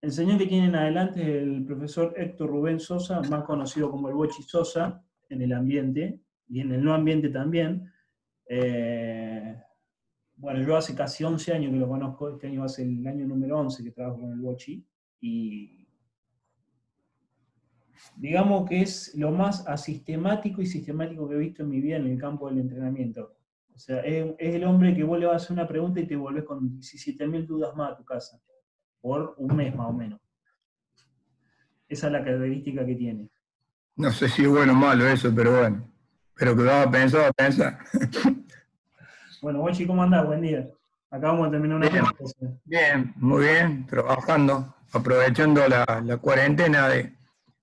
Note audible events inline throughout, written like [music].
El señor que tienen adelante es el profesor Héctor Rubén Sosa, más conocido como el Bochi Sosa en el ambiente y en el no ambiente también. Eh, bueno, yo hace casi 11 años que lo conozco, este año va a ser el año número 11 que trabajo con el Bochi y digamos que es lo más asistemático y sistemático que he visto en mi vida en el campo del entrenamiento. O sea, es, es el hombre que vos le vas a hacer una pregunta y te volvés con 17.000 dudas más a tu casa por un mes más o menos. Esa es la característica que tiene. No sé si es bueno o malo eso, pero bueno. Pero que va a pensar, va a pensar. bueno, Bochi, ¿cómo andás? Buen día. Acabamos de terminar una bien, bien, muy bien, trabajando, aprovechando la, la, cuarentena, de,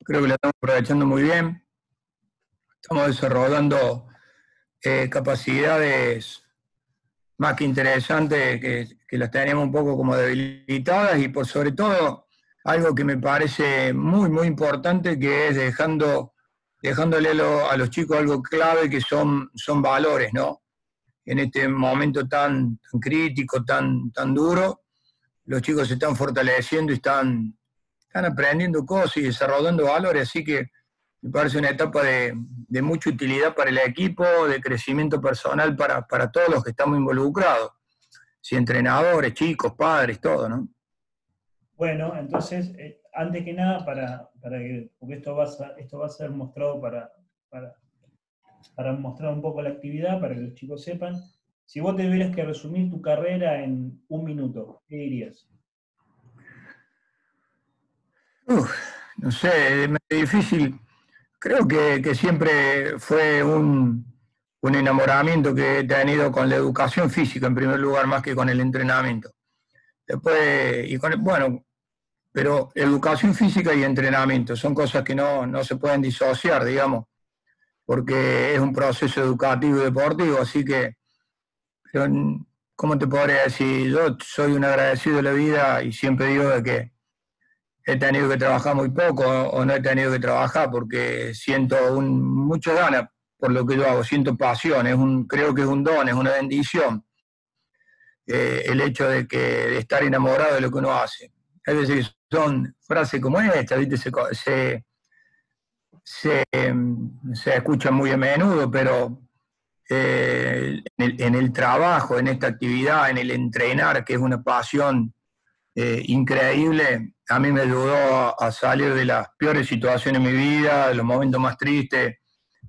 creo que la estamos aprovechando muy bien. Estamos desarrollando eh, capacidades más que interesantes que, que las tenemos un poco como debilitadas y por sobre todo algo que me parece muy, muy importante que es dejando, dejándole a los chicos algo clave que son, son valores, ¿no? En este momento tan, tan crítico, tan, tan duro, los chicos se están fortaleciendo y están, están aprendiendo cosas y desarrollando valores, así que me parece una etapa de, de mucha utilidad para el equipo, de crecimiento personal para, para todos los que estamos involucrados si entrenadores, chicos, padres, todo, ¿no? Bueno, entonces, eh, antes que nada, para, para que, porque esto va a, esto va a ser mostrado para, para, para mostrar un poco la actividad, para que los chicos sepan, si vos tuvieras que resumir tu carrera en un minuto, ¿qué dirías? Uf, no sé, es difícil. Creo que, siempre fue un, un enamoramiento que he tenido con la educación física en primer lugar más que con el entrenamiento. Después, y con, bueno, pero educación física y entrenamiento son cosas que no, no se pueden disociar, digamos, porque es un proceso educativo y deportivo, así que, pero, ¿cómo te podría decir? Yo soy un agradecido de la vida y siempre digo de que he tenido que trabajar muy poco o no he tenido que trabajar porque siento un, muchas ganas por lo que yo hago, siento pasión, es un, creo que es un don, es una bendición eh, el hecho de, que, de estar enamorado de lo que uno hace. Es decir, son frases como esta, Se, se, se, escuchan muy a menudo, pero eh, en, el, trabajo, en esta actividad, en el entrenar, que es una pasión eh, increíble, a mí me ayudó a salir de las peores situaciones de mi vida, de los momentos más tristes,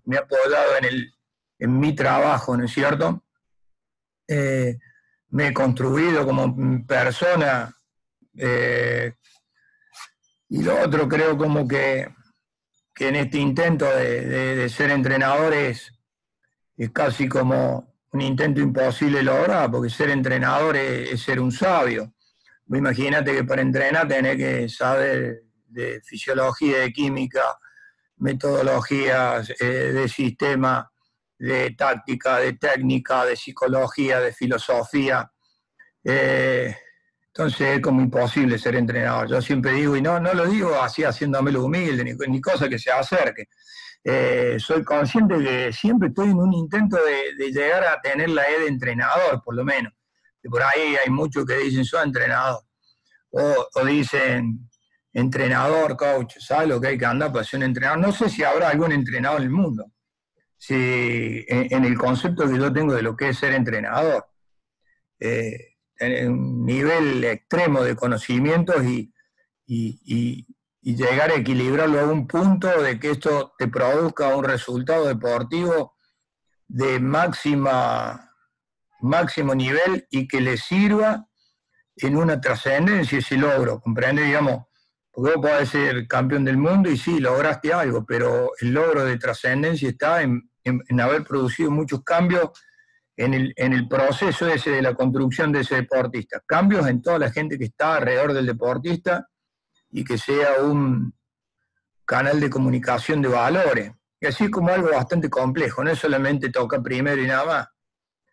me ha apoyado en, el, en mi trabajo, ¿no es cierto? Eh, me he construido como persona eh, y lo otro creo como que, que en este intento de, ser entrenador es, casi como un intento imposible lograr, porque ser entrenador es, ser un sabio. Imagínate que para entrenar tenés que saber de fisiología, de química, metodologías eh, de sistema, de táctica, de técnica, de psicología, de filosofía. Eh, entonces es como imposible ser entrenador. Yo siempre digo, y no, no lo digo así haciéndomelo humilde, ni, ni cosa que se acerque. Eh, soy consciente que siempre estoy en un intento de, llegar a tener la E de entrenador, por lo menos. Y por ahí hay muchos que dicen, soy entrenador. o dicen, entrenador, coach, ¿sabes lo que hay que andar para ser un entrenador? No sé si habrá algún entrenador en el mundo. Si, en, el concepto que yo tengo de lo que es ser entrenador, eh, en un nivel extremo de conocimientos y, y llegar a equilibrarlo a un punto de que esto te produzca un resultado deportivo de máxima, máximo nivel y que le sirva en una trascendencia ese logro, ¿comprende? Digamos, porque vos podés ser campeón del mundo y sí, lograste algo, pero el logro de trascendencia está en, haber producido muchos cambios en el, en el proceso ese de la construcción de ese deportista. Cambios en toda la gente que está alrededor del deportista y que sea un canal de comunicación de valores. Y así como algo bastante complejo, no es solamente toca primero y nada más,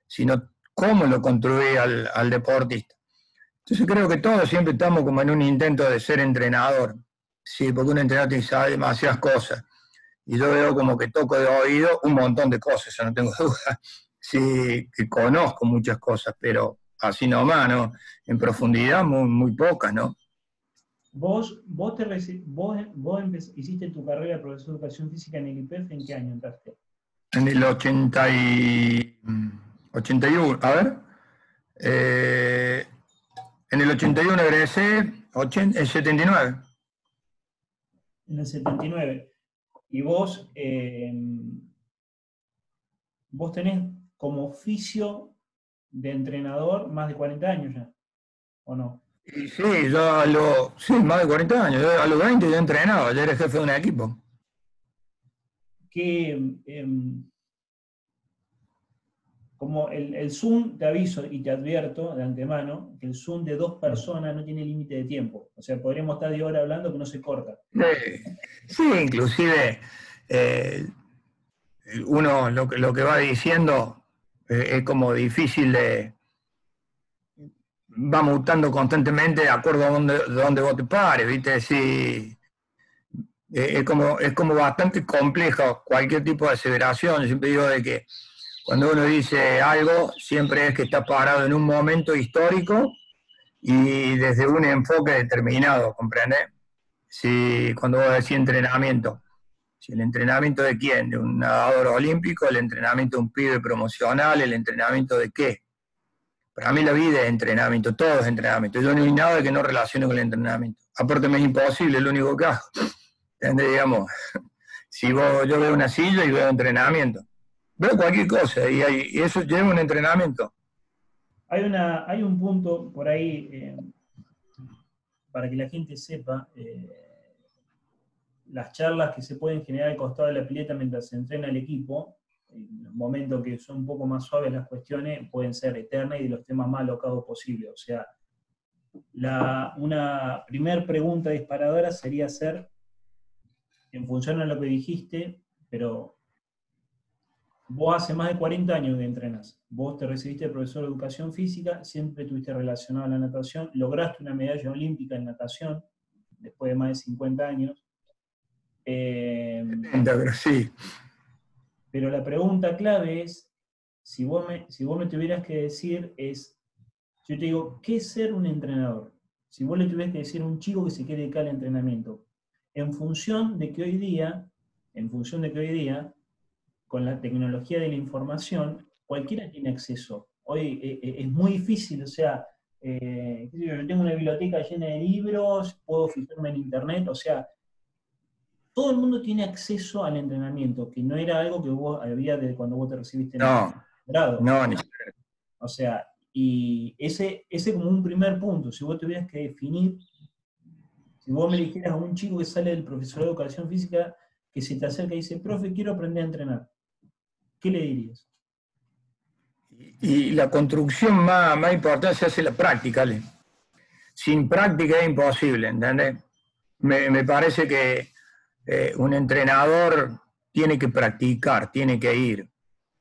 sino cómo lo construye al, al deportista. Entonces creo que todos siempre estamos como en un intento de ser entrenador. Sí, porque un entrenador saber demasiadas cosas. Y yo veo como que toco de oído un montón de cosas, eso no tengo [laughs] duda. Sí, que conozco muchas cosas, pero así nomás, ¿no? En profundidad muy, muy pocas, ¿no? Vos, vos, te vos, vos hiciste tu carrera de profesor de educación física en el IPF, ¿en qué año entraste? En el 80 y... 81, a ver. Eh, en el 81 egresé, en el 79. En el 79. Y vos, eh, vos tenés como oficio de entrenador más de 40 años ya, ¿o no? Sí, yo a los, sí, más de 40 años. a los 20 yo entrenaba, yo era jefe de un equipo. ¿Qué, em, como el, Zoom, te aviso y te advierto de antemano, que el Zoom de dos personas no tiene límite de tiempo. O sea, podríamos estar de hora hablando que no se corta. Sí, inclusive eh, uno lo, lo, que va diciendo eh, es como difícil de... va mutando constantemente de acuerdo a donde, donde vos te pares, ¿viste? Sí, eh, es, como, es como bastante complejo cualquier tipo de aseveración. Yo siempre digo de que cuando uno dice algo, siempre es que está parado en un momento histórico y desde un enfoque determinado, ¿comprende? Si cuando vos decís entrenamiento, si el entrenamiento de quién, de un nadador olímpico, el entrenamiento de un pibe promocional, el entrenamiento de qué. Para mí la vida es entrenamiento, todo es entrenamiento. Yo no hay nada que no relacione con el entrenamiento. Aparte me es imposible, es lo único que hago. [laughs] ¿Entendés? Digamos, [laughs] si vos, yo veo una silla y veo entrenamiento veo cualquier cosa y, eso lleva un entrenamiento. Hay, una, hay un punto por ahí, eh, para que la gente sepa, eh, las charlas que se pueden generar al costado de la pileta mientras se entrena el equipo, en los momentos que son un poco más suaves las cuestiones, pueden ser eternas y de los temas más alocados posibles. O sea, la, una primer pregunta disparadora sería hacer, en función a lo que dijiste, pero Vos hace más de 40 años que entrenas. Vos te recibiste de profesor de educación física, siempre estuviste relacionado a la natación, lograste una medalla olímpica en natación después de más de 50 años. Eh, pero sí. Pero la pregunta clave es, si vos, me, si vos me tuvieras que decir, es, yo te digo, ¿qué es ser un entrenador? Si vos le tuvieras que decir a un chico que se quiere dedicar al entrenamiento, en función de que hoy día, en función de que hoy día, con la tecnología de la información, cualquiera tiene acceso. Hoy eh, eh, es muy difícil, o sea, eh, yo tengo una biblioteca llena de libros, puedo fijarme en internet, o sea, todo el mundo tiene acceso al entrenamiento, que no era algo que vos había desde cuando vos te recibiste en el grado. No, ni O sea, y ese, ese como un primer punto, si vos tuvieras que definir, si vos me dijeras a un chico que sale del profesor de educación física, que se te acerca y dice, profe, quiero aprender a entrenar. ¿Qué le dirías? Y la construcción más, importante se hace la práctica. Sin práctica es imposible, ¿entendés? Me, parece que eh, un entrenador tiene que practicar, tiene que ir,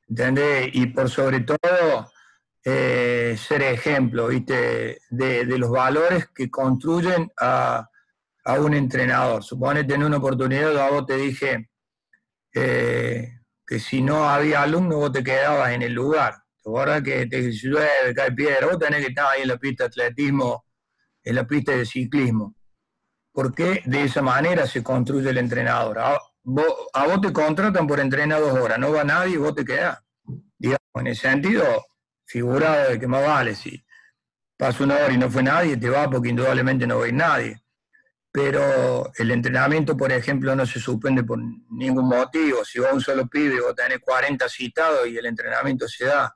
¿entendés? Y por sobre todo eh, ser ejemplo, ¿viste? De, los valores que construyen a, un entrenador. Suponete en una oportunidad, a vos te dije, eh, que si no había alumnos vos te quedabas en el lugar. ¿Te acuerdas que te llueve, cae piedra? Vos tenés que estar ahí en la pista de atletismo, en la pista de ciclismo. Porque de esa manera se construye el entrenador. A vos, te contratan por entrenar dos horas, no va nadie y vos te quedás. Digamos, en ese sentido, figurado de que más vale. Si pasa una hora y no fue nadie, te va porque indudablemente no va nadie. Pero el entrenamiento, por ejemplo, no se suspende por ningún motivo. Si va un solo pibe, vos tenés 40 citados y el entrenamiento se da.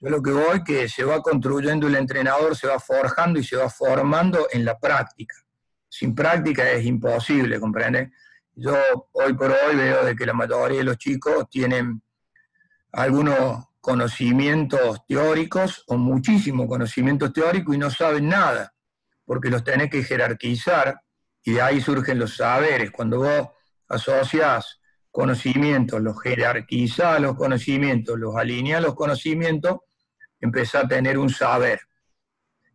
Yo lo que voy que se va construyendo el entrenador, se va forjando y se va formando en la práctica. Sin práctica es imposible, ¿comprende? Yo hoy por hoy veo de que la mayoría de los chicos tienen algunos conocimientos teóricos o muchísimos conocimientos teóricos y no saben nada porque los tenés que jerarquizar y de ahí surgen los saberes. Cuando vos asocias conocimientos, los jerarquizás los conocimientos, los alineas los conocimientos, empezás a tener un saber.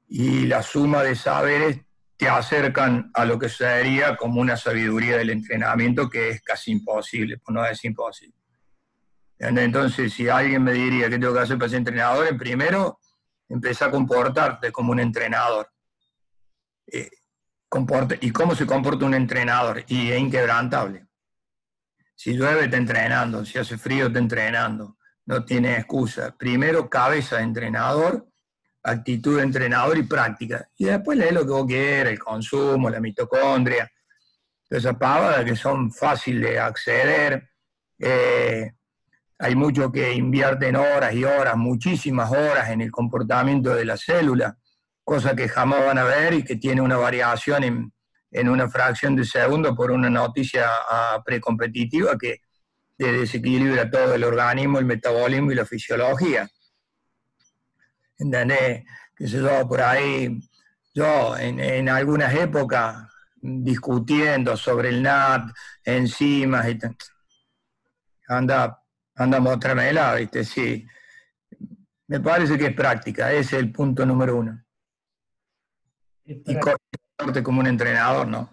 Y la suma de saberes te acercan a lo que sería como una sabiduría del entrenamiento que es casi imposible, pues no es imposible. Entonces, si alguien me diría qué tengo que hacer para ser entrenador, primero empezar a comportarte como un entrenador. Eh, y cómo se comporta un entrenador, y es inquebrantable. Si llueve, está entrenando, si hace frío, está entrenando, no tiene excusa. Primero, cabeza de entrenador, actitud de entrenador y práctica. Y después lee lo que vos quieras, el consumo, la mitocondria, esas pavadas que son fáciles de acceder. Eh, hay mucho que invierten horas y horas, muchísimas horas en el comportamiento de la célula cosa que jamás van a ver y que tiene una variación en, en una fracción de segundo por una noticia ah, precompetitiva que desequilibra todo el organismo, el metabolismo y la fisiología. ¿Entendés? Que se yo, por ahí, yo en, en algunas épocas discutiendo sobre el NAT, enzimas y anda, anda mostrámela, ¿viste? Sí. Me parece que es práctica, ese es el punto número uno. Y cortarte como un entrenador, ¿no?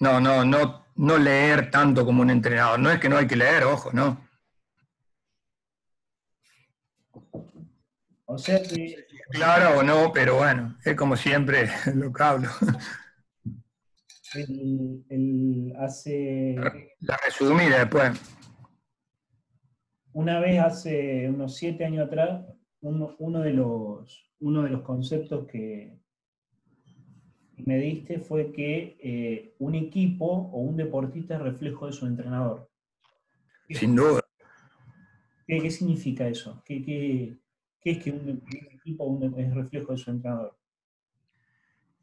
No, no, no, no leer tanto como un entrenador. No es que no hay que leer, ojo, ¿no? O sea que... Claro o no, pero bueno, es como siempre [laughs] lo que hablo. El, hace... La resumida después. Una vez hace unos siete años atrás, uno, de, los, uno de los conceptos que, me diste fue que eh, un equipo o un deportista es reflejo de su entrenador. Sin duda. ¿Qué, significa eso? ¿Qué, es que un, equipo es reflejo de su entrenador?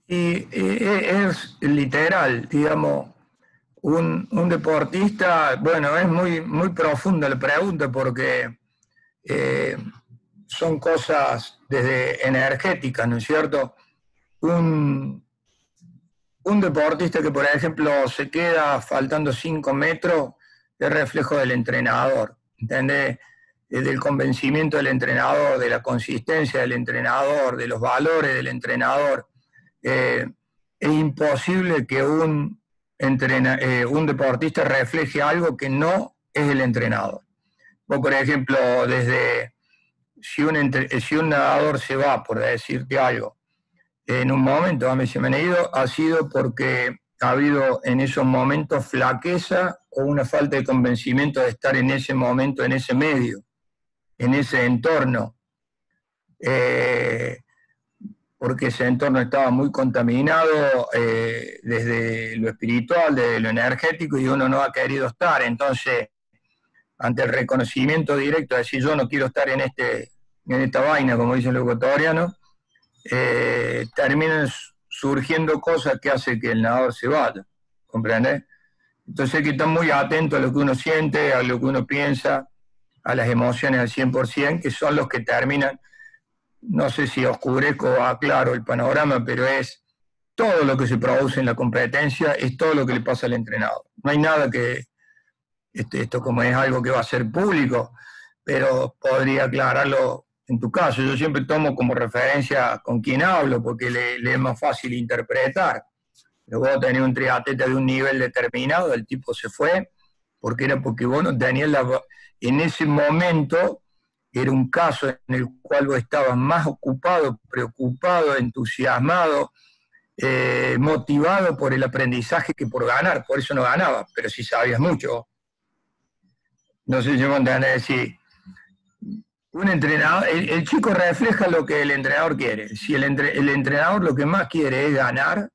Y, es literal, digamos, un, deportista, bueno, es muy, muy profunda la pregunta porque eh, son cosas desde energéticas, ¿no es cierto? Un, un deportista que, por ejemplo, se queda faltando 5 metros es reflejo del entrenador, ¿entendés? Del convencimiento del entrenador, de la consistencia del entrenador, de los valores del entrenador. Eh, es imposible que un, eh, un deportista refleje algo que no es el entrenador. por ejemplo, desde si un, si un nadador se va, por decirte algo, en un momento a mí se me han ido, ha sido porque ha habido en esos momentos flaqueza o una falta de convencimiento de estar en ese momento, en ese medio, en ese entorno, eh, porque ese entorno estaba muy contaminado eh, desde lo espiritual, desde lo energético, y uno no ha querido estar. Entonces, ante el reconocimiento directo de decir yo no quiero estar en, este, en esta vaina, como dicen los ecuatorianos, eh, terminan surgiendo cosas que hacen que el nadador se vaya, ¿comprendes? Entonces hay que estar muy atento a lo que uno siente, a lo que uno piensa, a las emociones al 100%, que son los que terminan, no sé si oscurezco o aclaro el panorama, pero es todo lo que se produce en la competencia, es todo lo que le pasa al entrenador. No hay nada que, este, esto como es algo que va a ser público, pero podría aclararlo en tu caso, yo siempre tomo como referencia con quién hablo, porque le, es más fácil interpretar. Pero vos tenés un triatleta de un nivel determinado, el tipo se fue, porque era porque vos no tenías la... En ese momento era un caso en el cual vos estabas más ocupado, preocupado, entusiasmado, eh, motivado por el aprendizaje que por ganar, por eso no ganaba, pero si sabías mucho. No sé si me a decir, un entrenador, el, chico refleja lo que el entrenador quiere. Si el, entrenador lo que más quiere es ganar,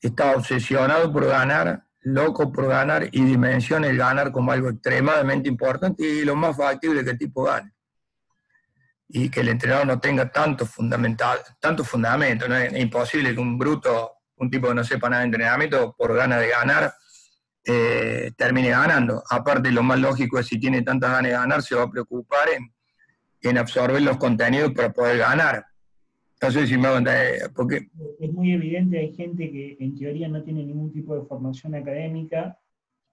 está obsesionado por ganar, loco por ganar y dimensiona el ganar como algo extremadamente importante y lo más factible que el tipo gane. Y que el entrenador no tenga tanto, fundamental, tanto fundamento. ¿no? Es imposible que un bruto, un tipo que no sepa nada de entrenamiento, por ganas de ganar, eh, termine ganando. Aparte, lo más lógico es si tiene tantas ganas de ganar, se va a preocupar en, en absorber los contenidos para poder ganar. No sé si me porque... Es muy evidente, hay gente que en teoría no tiene ningún tipo de formación académica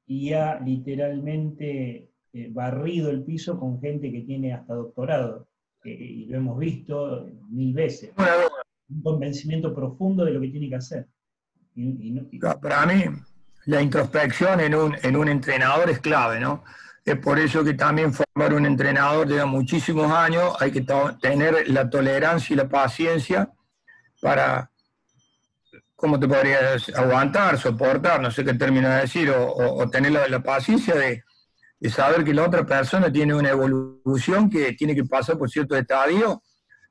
y ha literalmente eh, barrido el piso con gente que tiene hasta doctorado, y lo hemos visto mil veces. Un convencimiento profundo de lo que tiene que hacer. Para mí, la introspección en un, en un entrenador es clave, ¿no? Es por eso que también formar un entrenador lleva muchísimos años, hay que tener la tolerancia y la paciencia para, ¿cómo te podrías aguantar, soportar, no sé qué término decir, o, tener la, paciencia de, saber que la otra persona tiene una evolución que tiene que pasar por cierto estadio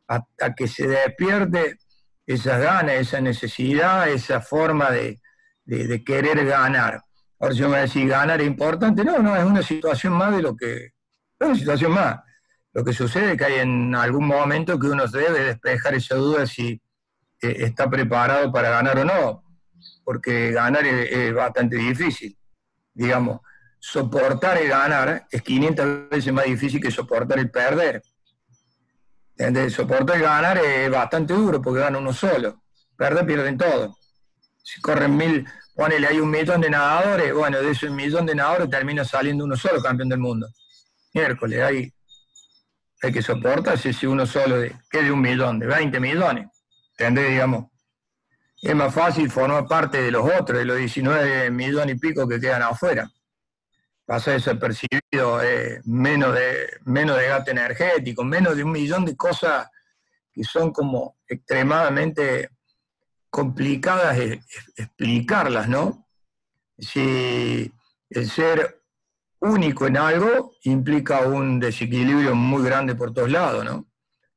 hasta que se despierte esas ganas, esa necesidad, esa forma de querer ganar. Ahora si me va a decir, ganar es importante. No, no, es una situación más de lo que... Es una situación más. Lo que sucede es que hay en algún momento que uno debe despejar esa duda si eh, está preparado para ganar o no. Porque ganar es, bastante difícil. Digamos, soportar el ganar es 500 veces más difícil que soportar el perder. ¿Entendés? Soportar el ganar es bastante duro porque gana uno solo. Perder pierden todo. Si corren mil, ponele, hay un millón de nadadores, bueno, de ese millón de nadadores termina saliendo uno solo campeón del mundo. Miércoles, hay, hay que soportarse si uno solo, de, que de un millón, de 20 millones. ¿Entendés? Digamos, es más fácil formar parte de los otros, de los 19 millones y pico que quedan afuera. Pasa desapercibido, eh, menos, de, menos de gasto energético, menos de un millón de cosas que son como extremadamente complicadas explicarlas, ¿no? Si el ser único en algo implica un desequilibrio muy grande por todos lados, ¿no?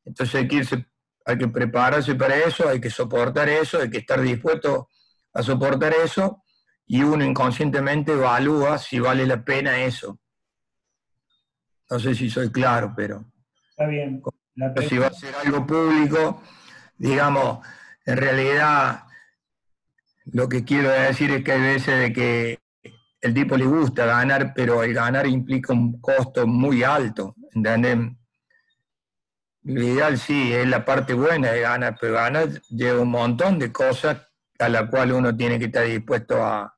Entonces hay que, irse, hay que prepararse para eso, hay que soportar eso, hay que estar dispuesto a soportar eso y uno inconscientemente evalúa si vale la pena eso. No sé si soy claro, pero... Está bien. Si va a ser algo público, digamos, en realidad lo que quiero decir es que hay veces de que el tipo le gusta ganar, pero el ganar implica un costo muy alto, ¿entendés? Lo ideal sí, es la parte buena de ganar, pero ganar lleva un montón de cosas a las cuales uno tiene que estar dispuesto a,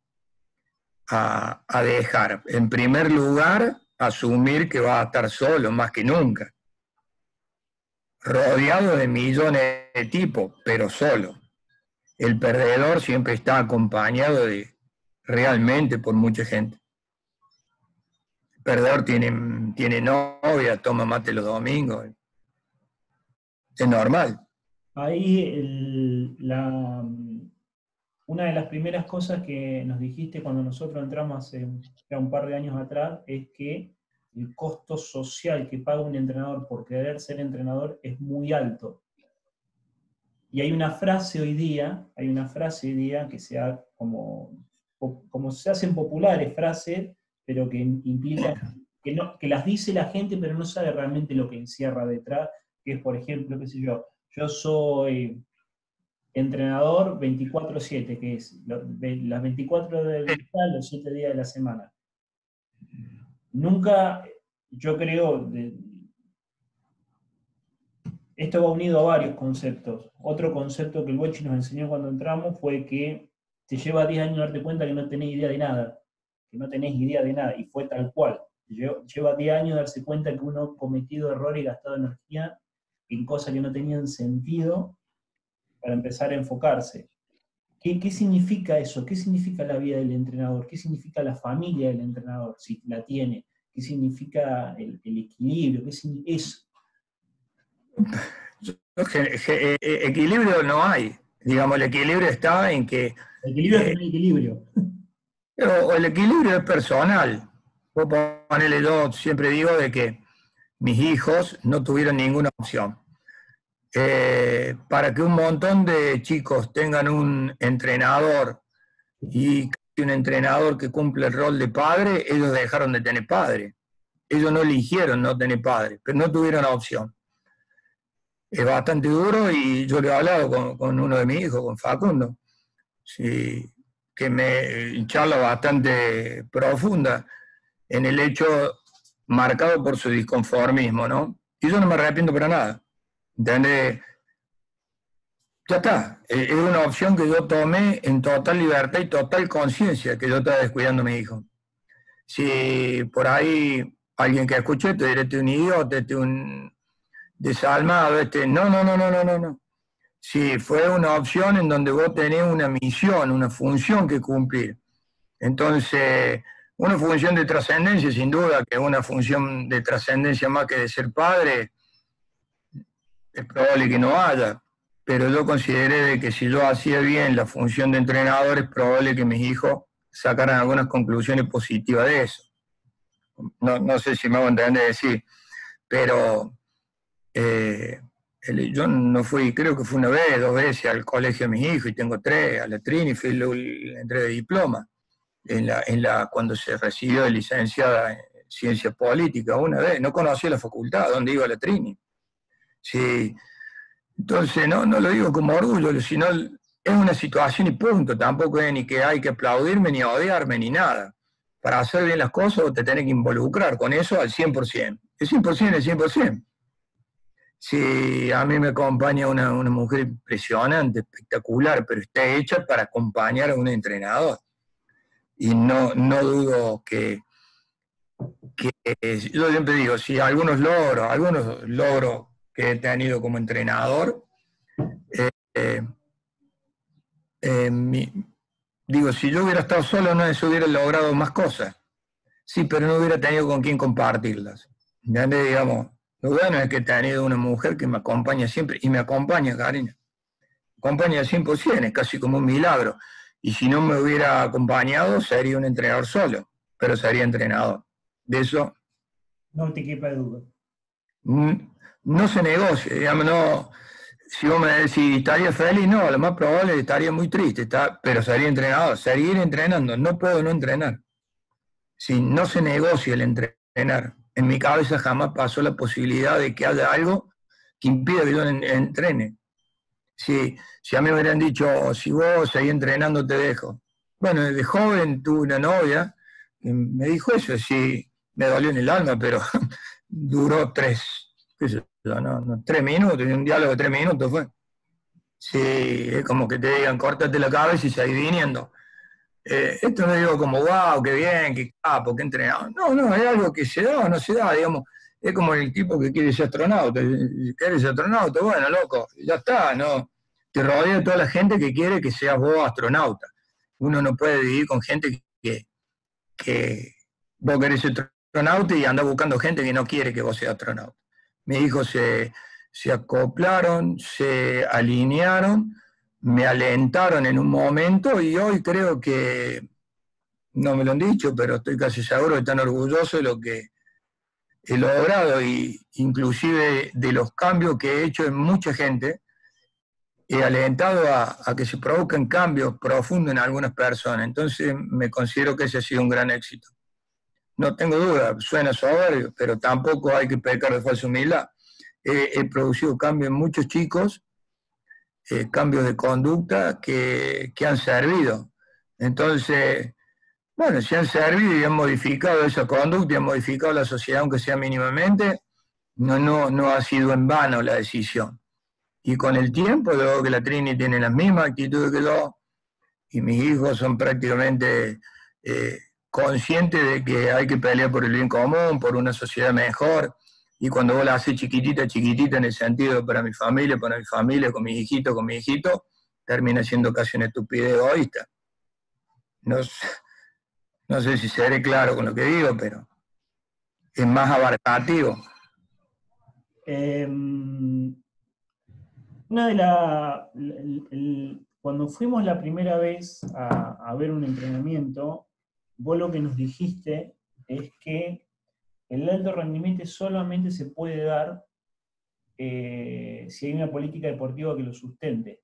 a, a dejar. En primer lugar, asumir que va a estar solo más que nunca rodeado de millones de tipos, pero solo. El perdedor siempre está acompañado de realmente por mucha gente. El perdedor tiene, tiene novia, toma mate los domingos. Es normal. Ahí una de las primeras cosas que nos dijiste cuando nosotros entramos hace ya un par de años atrás es que el costo social que paga un entrenador por querer ser entrenador es muy alto. Y hay una frase hoy día, hay una frase hoy día que sea como, como se hacen populares frases, pero que implica que, no, que las dice la gente, pero no sabe realmente lo que encierra detrás, que es, por ejemplo, qué sé yo, yo soy entrenador 24/7, que es las 24 del día, los 7 días de la semana nunca, yo creo, esto va unido a varios conceptos. Otro concepto que el Wechi nos enseñó cuando entramos fue que te lleva 10 años darte cuenta que no tenés idea de nada, que no tenés idea de nada, y fue tal cual. Lleva 10 años darse cuenta que uno ha cometido errores y gastado energía en cosas que no tenían sentido para empezar a enfocarse. ¿Qué, significa eso? ¿Qué significa la vida del entrenador? ¿Qué significa la familia del entrenador, si la tiene? ¿Qué significa el, equilibrio? ¿Qué es eh, eh, equilibrio no hay. Digamos, el equilibrio está en que... El equilibrio es el equilibrio. el equilibrio es personal. Vos ponele, yo siempre digo de que mis hijos no tuvieron ninguna opción. Eh, para que un montón de chicos tengan un entrenador y un entrenador que cumple el rol de padre, ellos dejaron de tener padre. Ellos no eligieron no tener padre, pero no tuvieron opción. Es bastante duro y yo le he hablado con, uno de mis hijos, con Facundo, sí, que me charla bastante profunda en el hecho marcado por su disconformismo, ¿no? Y yo no me arrepiento para nada. ¿Entendés? ya está. Eh, es una opción que yo tomé en total libertad y total conciencia que yo estaba descuidando a mi hijo. Si por ahí alguien que escuche te diré, este un idiota, este un desalmado, este, no, no, no, no, no, no, no. Si fue una opción en donde vos tenés una misión, una función que cumplir. Entonces, una función de trascendencia, sin duda, que una función de trascendencia más que de ser padre, es probable que no haya pero yo consideré de que si yo hacía bien la función de entrenador, es probable que mis hijos sacaran algunas conclusiones positivas de eso. No, sé si me hago entender decir, pero eh, yo no fui, creo que fue una vez, dos veces al colegio de mis hijos, y tengo tres, a la Trini, fui la entrega de diploma, en la, en la, cuando se recibió de licenciada en ciencia política, una vez, no conocía la facultad, donde iba la Trini. Sí, entonces, no, no lo digo como orgullo, sino es una situación y punto. Tampoco es ni que hay que aplaudirme, ni odiarme, ni nada. Para hacer bien las cosas te tenés que involucrar con eso al 100%. El 100% es 100%. Si a mí me acompaña una, mujer impresionante, espectacular, pero está hecha para acompañar a un entrenador. Y no, no dudo que, que, yo siempre digo, si algunos logros, algunos logros que he tenido como entrenador. Eh, eh, eh, digo, si yo hubiera estado solo, no se hubiera logrado más cosas. Sí, pero no hubiera tenido con quién compartirlas. Ya digamos, lo bueno es que he tenido una mujer que me acompaña siempre, y me acompaña, Karina. Acompaña al 100%, es casi como un milagro. Y si no me hubiera acompañado, sería un entrenador solo, pero sería entrenador. De eso... No te quepa duda. Mm, no se negocia, digamos, no, si vos me decís, ¿estaría feliz? No, lo más probable es estaría muy triste, está, pero sería entrenador, seguir entrenando, no puedo no entrenar. Si no se negocia el entrenar, en mi cabeza jamás pasó la posibilidad de que haya algo que impida que yo entrene. Si, si a mí me hubieran dicho, si vos seguís entrenando, te dejo. Bueno, desde joven tuve una novia que me dijo eso, sí, me dolió en el alma, pero [laughs] duró tres, no, tres minutos, un diálogo de tres minutos fue. Sí, es como que te digan, córtate la cabeza y seguís viniendo. Eh, esto no digo como, wow, qué bien, qué capo, qué entrenado. No, no, es algo que se da o no se da, digamos. Es como el tipo que quiere ser astronauta. ¿Quieres ser astronauta? Bueno, loco, ya está, ¿no? Te rodea toda la gente que quiere que seas vos astronauta. Uno no puede vivir con gente que, que vos querés ser astronauta y anda buscando gente que no quiere que vos seas astronauta mis hijos se, acoplaron, se alinearon, me alentaron en un momento y hoy creo que, no me lo han dicho, pero estoy casi seguro que están orgullosos de lo que he logrado y inclusive de los cambios que he hecho en mucha gente, he alentado a, a, que se provoquen cambios profundos en algunas personas. Entonces me considero que ese ha sido un gran éxito no tengo duda, suena soberbio, pero tampoco hay que pecar de falsa humildad. he producido cambios en muchos chicos, eh, cambios de conducta que, han servido. Entonces, bueno, si han servido y han modificado esa conducta y han modificado la sociedad, aunque sea mínimamente, no, no, no ha sido en vano la decisión. Y con el tiempo, luego que la Trini tiene las mismas actitudes que yo, y mis hijos son prácticamente eh, consciente de que hay que pelear por el bien común, por una sociedad mejor, y cuando vos la haces chiquitita, chiquitita en el sentido para mi familia, para mi familia, con mis hijitos, con mi hijito, termina siendo casi una estupidez egoísta. No, no sé si seré claro con lo que digo, pero es más abarcativo. Em, una de la, cuando fuimos la primera vez a ver un entrenamiento, vos lo que nos dijiste es que el alto rendimiento solamente se puede dar eh, si hay una política deportiva que lo sustente.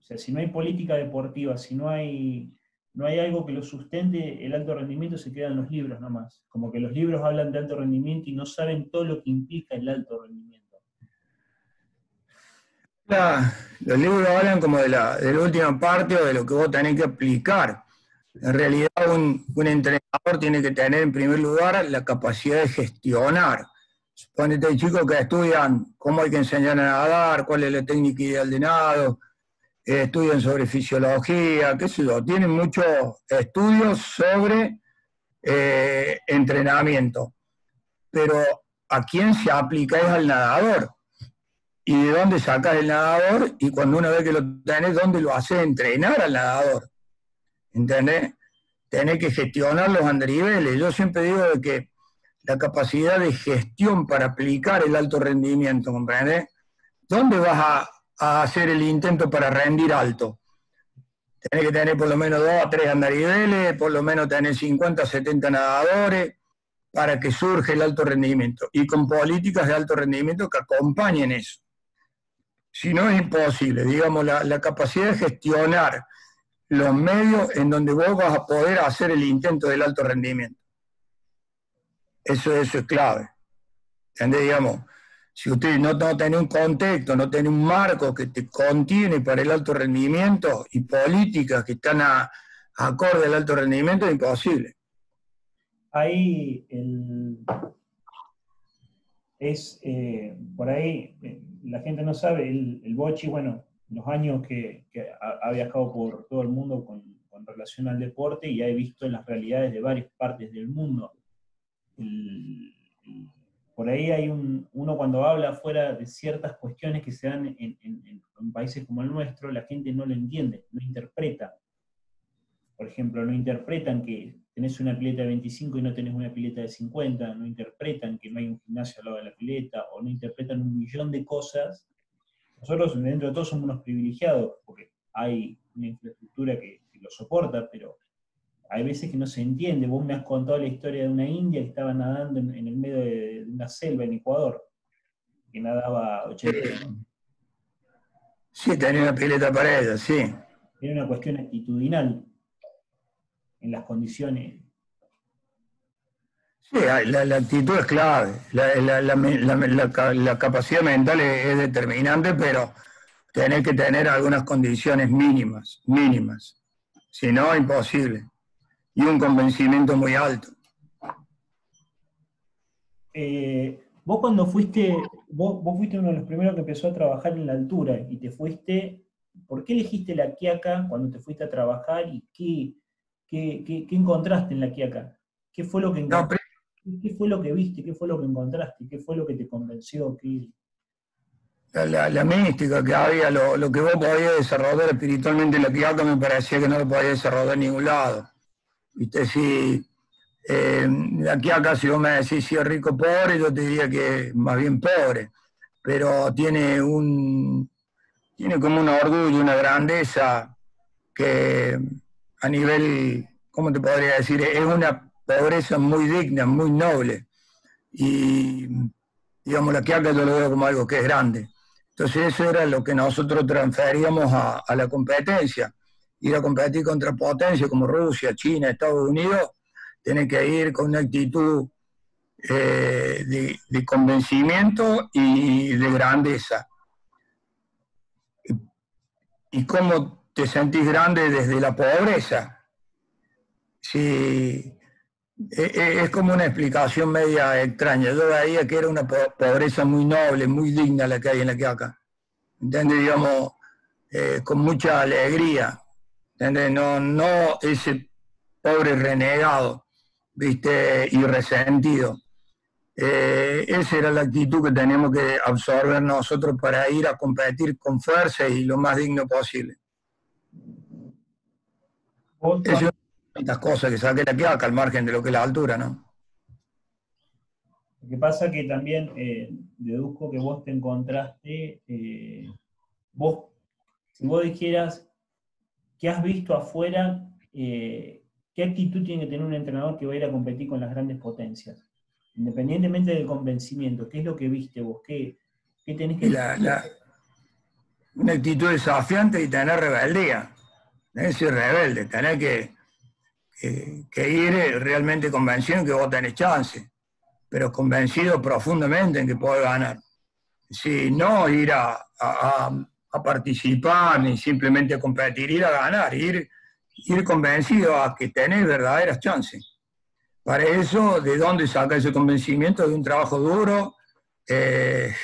sea, si no hay política deportiva, si no hay, no hay algo que lo sustente, el alto rendimiento se queda en los libros nomás. Como que los libros hablan de alto rendimiento y no saben todo lo que implica el alto rendimiento. los libros hablan como de la, de la última parte o de lo que vos tenés que aplicar. En realidad, un, entrenador tiene que tener en primer lugar la capacidad de gestionar. Suponete hay chicos que estudian cómo hay que enseñar a nadar, cuál es la técnica ideal de nado, eh, estudian sobre fisiología, qué sé yo, tienen muchos estudios sobre eh, entrenamiento. Pero ¿a quién se aplica es al nadador? ¿Y de dónde sacas el nadador? Y cuando uno ve que lo tenés, ¿dónde lo hace entrenar al nadador? ¿Entendés? Tenés que gestionar los andariveles. Yo siempre digo de que la capacidad de gestión para aplicar el alto rendimiento, ¿comprendés? ¿Dónde vas a, hacer el intento para rendir alto? Tenés que tener por lo menos dos o tres andariveles, por lo menos tener 50, 70 nadadores para que surja el alto rendimiento y con políticas de alto rendimiento que acompañen eso. Si no es imposible, digamos, la capacidad de gestionar los medios en donde vos vas a poder hacer el intento del alto rendimiento. Eso, eso es clave. ¿Entendés? Digamos, si usted no, tiene un contexto, no tiene un marco que te contiene para el alto rendimiento y políticas que están a, acorde al alto rendimiento, es imposible. Ahí es, eh, por ahí, eh, la gente no sabe, el, el bochi, bueno, los años que, ha, viajado por todo el mundo con, relación al deporte y ha visto las realidades de varias partes del mundo. por ahí hay un, uno cuando habla fuera de ciertas cuestiones que se dan en, en, países como el nuestro, la gente no lo entiende, no interpreta. Por ejemplo, no interpretan que tenés una pileta de 25 y no tenés una pileta de 50, no interpretan que no hay un gimnasio al lado de la pileta, o no interpretan un millón de cosas nosotros dentro de todo somos unos privilegiados, porque hay una infraestructura que, lo soporta, pero hay veces que no se entiende. Vos me has contado la historia de una india que estaba nadando en, el medio de, una selva en Ecuador, que nadaba 80 Sí, tenía una pileta para ella, sí. Era una cuestión actitudinal en las condiciones Sí, la, actitud es clave, la, capacidad mental es, determinante, pero tenés que tener algunas condiciones mínimas, mínimas. Si no, imposible. Y un convencimiento muy alto. Eh, vos cuando fuiste, vos, fuiste uno de los primeros que empezó a trabajar en la altura y te fuiste, ¿por qué elegiste la Quiaca cuando te fuiste a trabajar y qué, qué, encontraste en la Quiaca? ¿Qué fue lo que encontraste? ¿Qué fue lo que viste? ¿Qué fue lo que encontraste? ¿Qué fue lo que te convenció? La, mística que había, lo, que vos podías desarrollar espiritualmente en la Quiaca me parecía que no lo podías desarrollar en ningún lado. Viste, si eh, la Quiaca, si vos me decís si es rico o pobre, yo te diría que más bien pobre, pero tiene un tiene como un orgullo, una grandeza que a nivel, ¿cómo te podría decir? Es una pobreza muy digna, muy noble. Y, digamos, la Quiaca yo lo veo como algo que es grande. Entonces eso era lo que nosotros transferíamos a, la competencia. Ir a competir contra potencias como Rusia, China, Estados Unidos, tiene que ir con una actitud eh, de, convencimiento y de grandeza. ¿Y cómo te sentís grande desde la pobreza? Si es como una explicación media extraña. Yo veía que era una pobreza muy noble, muy digna la que hay en la que acá. ¿Entiendes? Digamos, eh, con mucha alegría. ¿Entiendes? No, no ese pobre renegado, ¿viste? Y resentido. esa era la actitud que tenemos que absorber nosotros para ir a competir con fuerza y lo más digno posible tantas cosas que saqué la acá al margen de lo que es la altura, ¿no? Lo que pasa que también eh, deduzco que vos te encontraste, eh, vos, si vos dijeras que has visto afuera, eh, ¿qué actitud tiene que tener un entrenador que va a ir a competir con las grandes potencias? Independientemente del convencimiento, ¿qué es lo que viste vos? ¿Qué, qué tenés que... La, una actitud desafiante y tener rebeldía. Tenés que ser rebelde, tener que, que, ir realmente convencido en que vos tenés chance, pero convencido profundamente en que podés ganar. Si no ir a, a, participar ni simplemente a competir, ir a ganar, ir, ir convencido a que tenés verdaderas chances. Para eso, ¿de dónde saca ese convencimiento? De un trabajo duro, eh,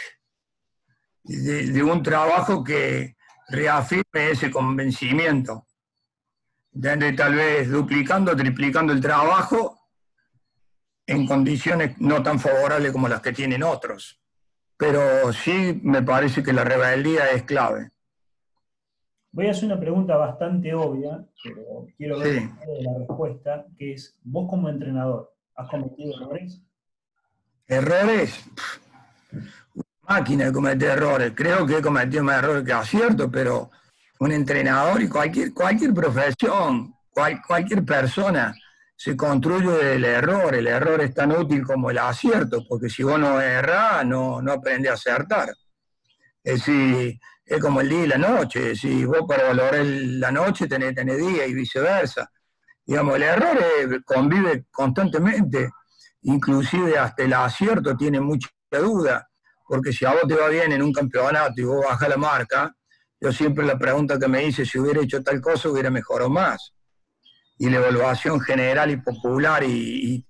de, un trabajo que reafirme ese convencimiento. Tal vez duplicando, triplicando el trabajo en condiciones no tan favorables como las que tienen otros. Pero sí me parece que la rebeldía es clave. Voy a hacer una pregunta bastante obvia, pero quiero ver la respuesta, que es, vos como entrenador, ¿has cometido errores? ¿Errores? máquina de cometer errores. Creo que he cometido más errores que acierto, pero un entrenador y cualquier, cualquier profesión, cualquier persona se construye del error. El error es tan útil como el acierto, porque si vos no errás, no, no a acertar. Es decir, es como el día y la noche. Si vos para valorar la noche tenés, tenés día y viceversa. Digamos, el error convive constantemente, inclusive hasta el acierto tiene mucha duda porque si a vos te va bien en un campeonato y vos bajas la marca, yo siempre la pregunta que me hice, si hubiera hecho tal cosa, hubiera mejorado más. Y la evaluación general y popular y,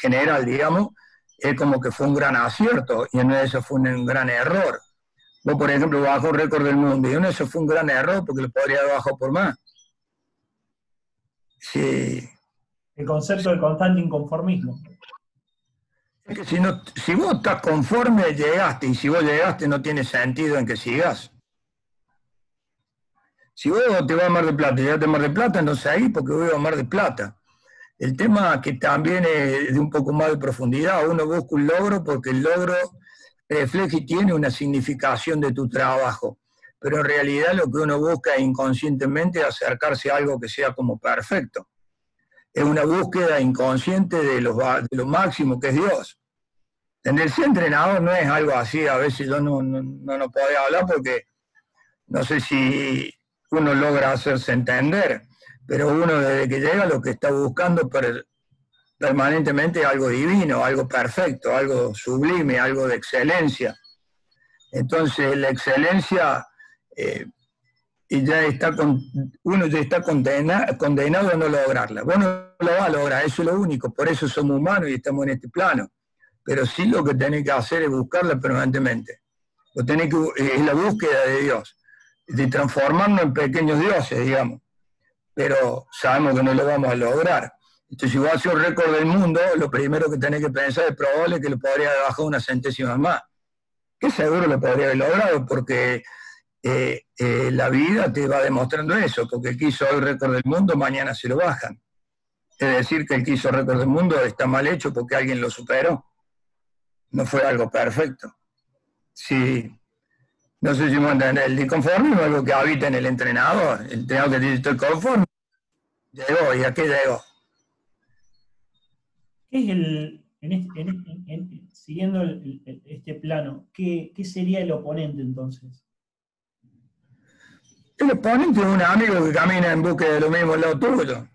general, digamos, es como que fue un gran acierto y en eso fue un, gran error. Vos, por ejemplo, bajó récord del mundo y en eso fue un gran error porque lo podría haber bajado por más. Sí. El concepto del constante inconformismo que si, no, si vos estás conforme, llegaste, y si vos llegaste no tiene sentido en que sigas. Si vos te vas a Mar de Plata y llegaste a Mar de Plata, no ahí porque voy a Mar de Plata. El tema que también es de un poco más de profundidad, uno busca un logro porque el logro refleja y tiene una significación de tu trabajo, pero en realidad lo que uno busca inconscientemente es acercarse a algo que sea como perfecto. Es una búsqueda inconsciente de lo, máximo que es Dios. En el ser entrenador no es algo así, a veces yo no, no, no, puedo hablar porque no sé si uno logra hacerse entender, pero uno desde que llega lo que está buscando permanentemente es algo divino, algo perfecto, algo sublime, algo de excelencia. Entonces la excelencia eh, ya está con, uno ya está condenado a no lograrla. Bueno, lo va a lograr, eso es lo único, por eso somos humanos y estamos en este plano pero sí lo que tenés que hacer es buscarla permanentemente. Lo tenés que, es la búsqueda de Dios, de transformarnos en pequeños dioses, digamos. Pero sabemos que no lo vamos a lograr. Entonces, si vos haces un récord del mundo, lo primero que tenés que pensar es probable que lo podría haber bajado una centésima más. Que seguro lo podría haber logrado, porque eh, eh, la vida te va demostrando eso, porque el que hizo el récord del mundo, mañana se lo bajan. Es decir, que el que hizo el récord del mundo está mal hecho porque alguien lo superó no fue algo perfecto. Sí, no sé si me entender, el disconformismo es algo que habita en el entrenador. El entrenador que dice estoy conforme, llegó, ¿y a qué llegó? ¿Qué es el, siguiendo este plano, ¿qué, sería el oponente entonces? El oponente es un amigo que camina en busca de lo mismo al lado tuyo,